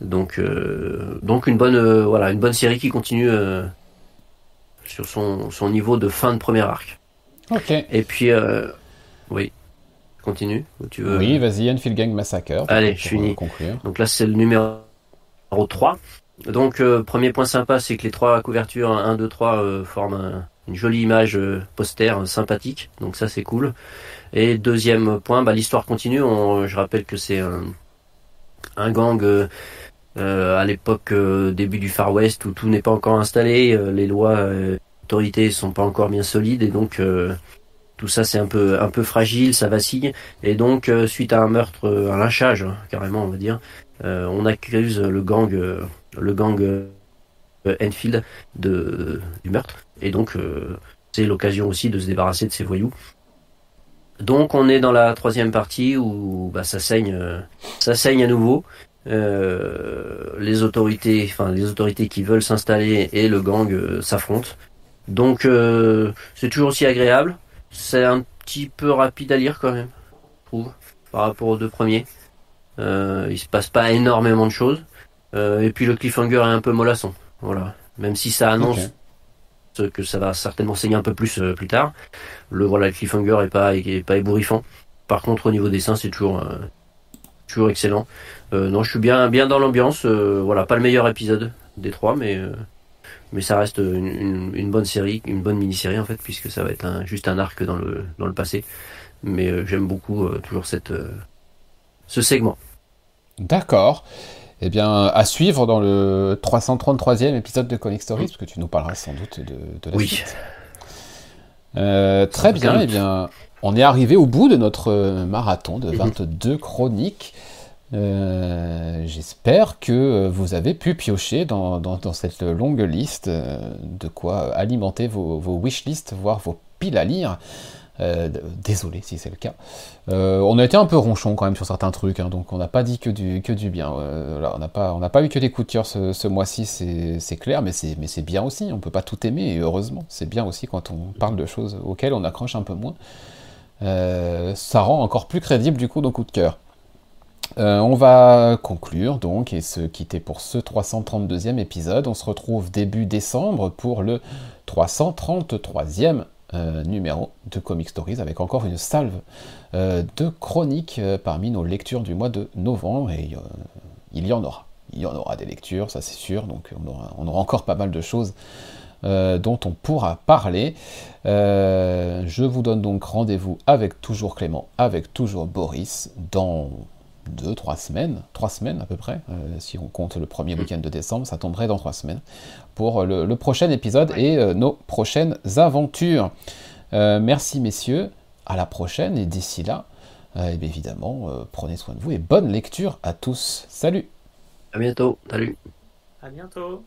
[SPEAKER 2] Donc donc une bonne voilà une bonne série qui continue sur son, son niveau de fin de premier arc.
[SPEAKER 1] Ok.
[SPEAKER 2] Et puis oui. Continue. Tu veux...
[SPEAKER 1] Oui, vas-y, Enfield Gang Massacre.
[SPEAKER 2] Allez, je finis. Donc là, c'est le numéro 3. Donc euh, premier point sympa, c'est que les trois couvertures 1, 2, 3 forment une jolie image euh, poster euh, sympathique. Donc ça c'est cool. Et deuxième point, bah, l'histoire continue. je rappelle que c'est un, un, gang à l'époque début du Far West où tout n'est pas encore installé, les lois, autorités sont pas encore bien solides et donc tout ça c'est un peu fragile, ça vacille. Et donc suite à un meurtre, un lynchage hein, carrément on va dire, on accuse le gang le gang euh, Enfield de, du meurtre. Et donc, euh, c'est l'occasion aussi de se débarrasser de ces voyous. Donc, on est dans la troisième partie où bah, ça saigne, euh, ça saigne à nouveau. les autorités, enfin les autorités qui veulent s'installer et le gang s'affrontent. Donc, c'est toujours aussi agréable. C'est un petit peu rapide à lire quand même, je trouve, par rapport aux deux premiers. il se passe pas énormément de choses. Euh, et puis le cliffhanger est un peu mollasson. Voilà. Même si ça annonce que ça va certainement saigner un peu plus euh, plus tard. Le voilà, le cliffhanger est pas est pas ébouriffant. Par contre, au niveau dessin, c'est toujours euh, toujours excellent. non, je suis bien bien dans l'ambiance. voilà, pas le meilleur épisode des trois, mais mais ça reste une, une, bonne série, une bonne mini-série en fait, puisque ça va être un, juste un arc dans le dans le passé. Mais j'aime beaucoup toujours cette ce segment.
[SPEAKER 1] D'accord. Eh bien, à suivre dans le 333e épisode de Comic Stories, parce que tu nous parleras sans doute de, de la
[SPEAKER 2] oui.
[SPEAKER 1] suite. Euh, très bien, eh bien, on est arrivé au bout de notre marathon de 22 chroniques. J'espère que vous avez pu piocher dans, cette longue liste de quoi alimenter vos, wishlists, voire vos piles à lire. Euh, désolé si c'est le cas. Euh, on a été un peu ronchon quand même sur certains trucs, hein, donc on n'a pas dit que du, bien. Euh, on n'a pas, eu que des coups de cœur ce, mois-ci, c'est clair, mais c'est bien aussi. On peut pas tout aimer, et heureusement. C'est bien aussi quand on parle de choses auxquelles on accroche un peu moins. ça rend encore plus crédible du coup nos coups de cœur. On va conclure donc et se quitter pour ce 332e épisode. On se retrouve début décembre pour le 333e euh, numéro de Comic Stories avec encore une salve euh, de chroniques euh, parmi nos lectures du mois de novembre et il y en aura. Il y en aura des lectures, ça c'est sûr, donc on aura, encore pas mal de choses dont on pourra parler. je vous donne donc rendez-vous avec toujours Clément, avec toujours Boris dans deux, trois semaines, trois semaines à peu près, euh, si on compte le premier mm. week-end de décembre, ça tomberait dans trois semaines, pour euh, le, prochain épisode et euh, nos prochaines aventures. Merci messieurs, à la prochaine et d'ici là, eh et évidemment, prenez soin de vous et bonne lecture à tous. Salut.
[SPEAKER 2] À bientôt, salut.
[SPEAKER 3] À bientôt.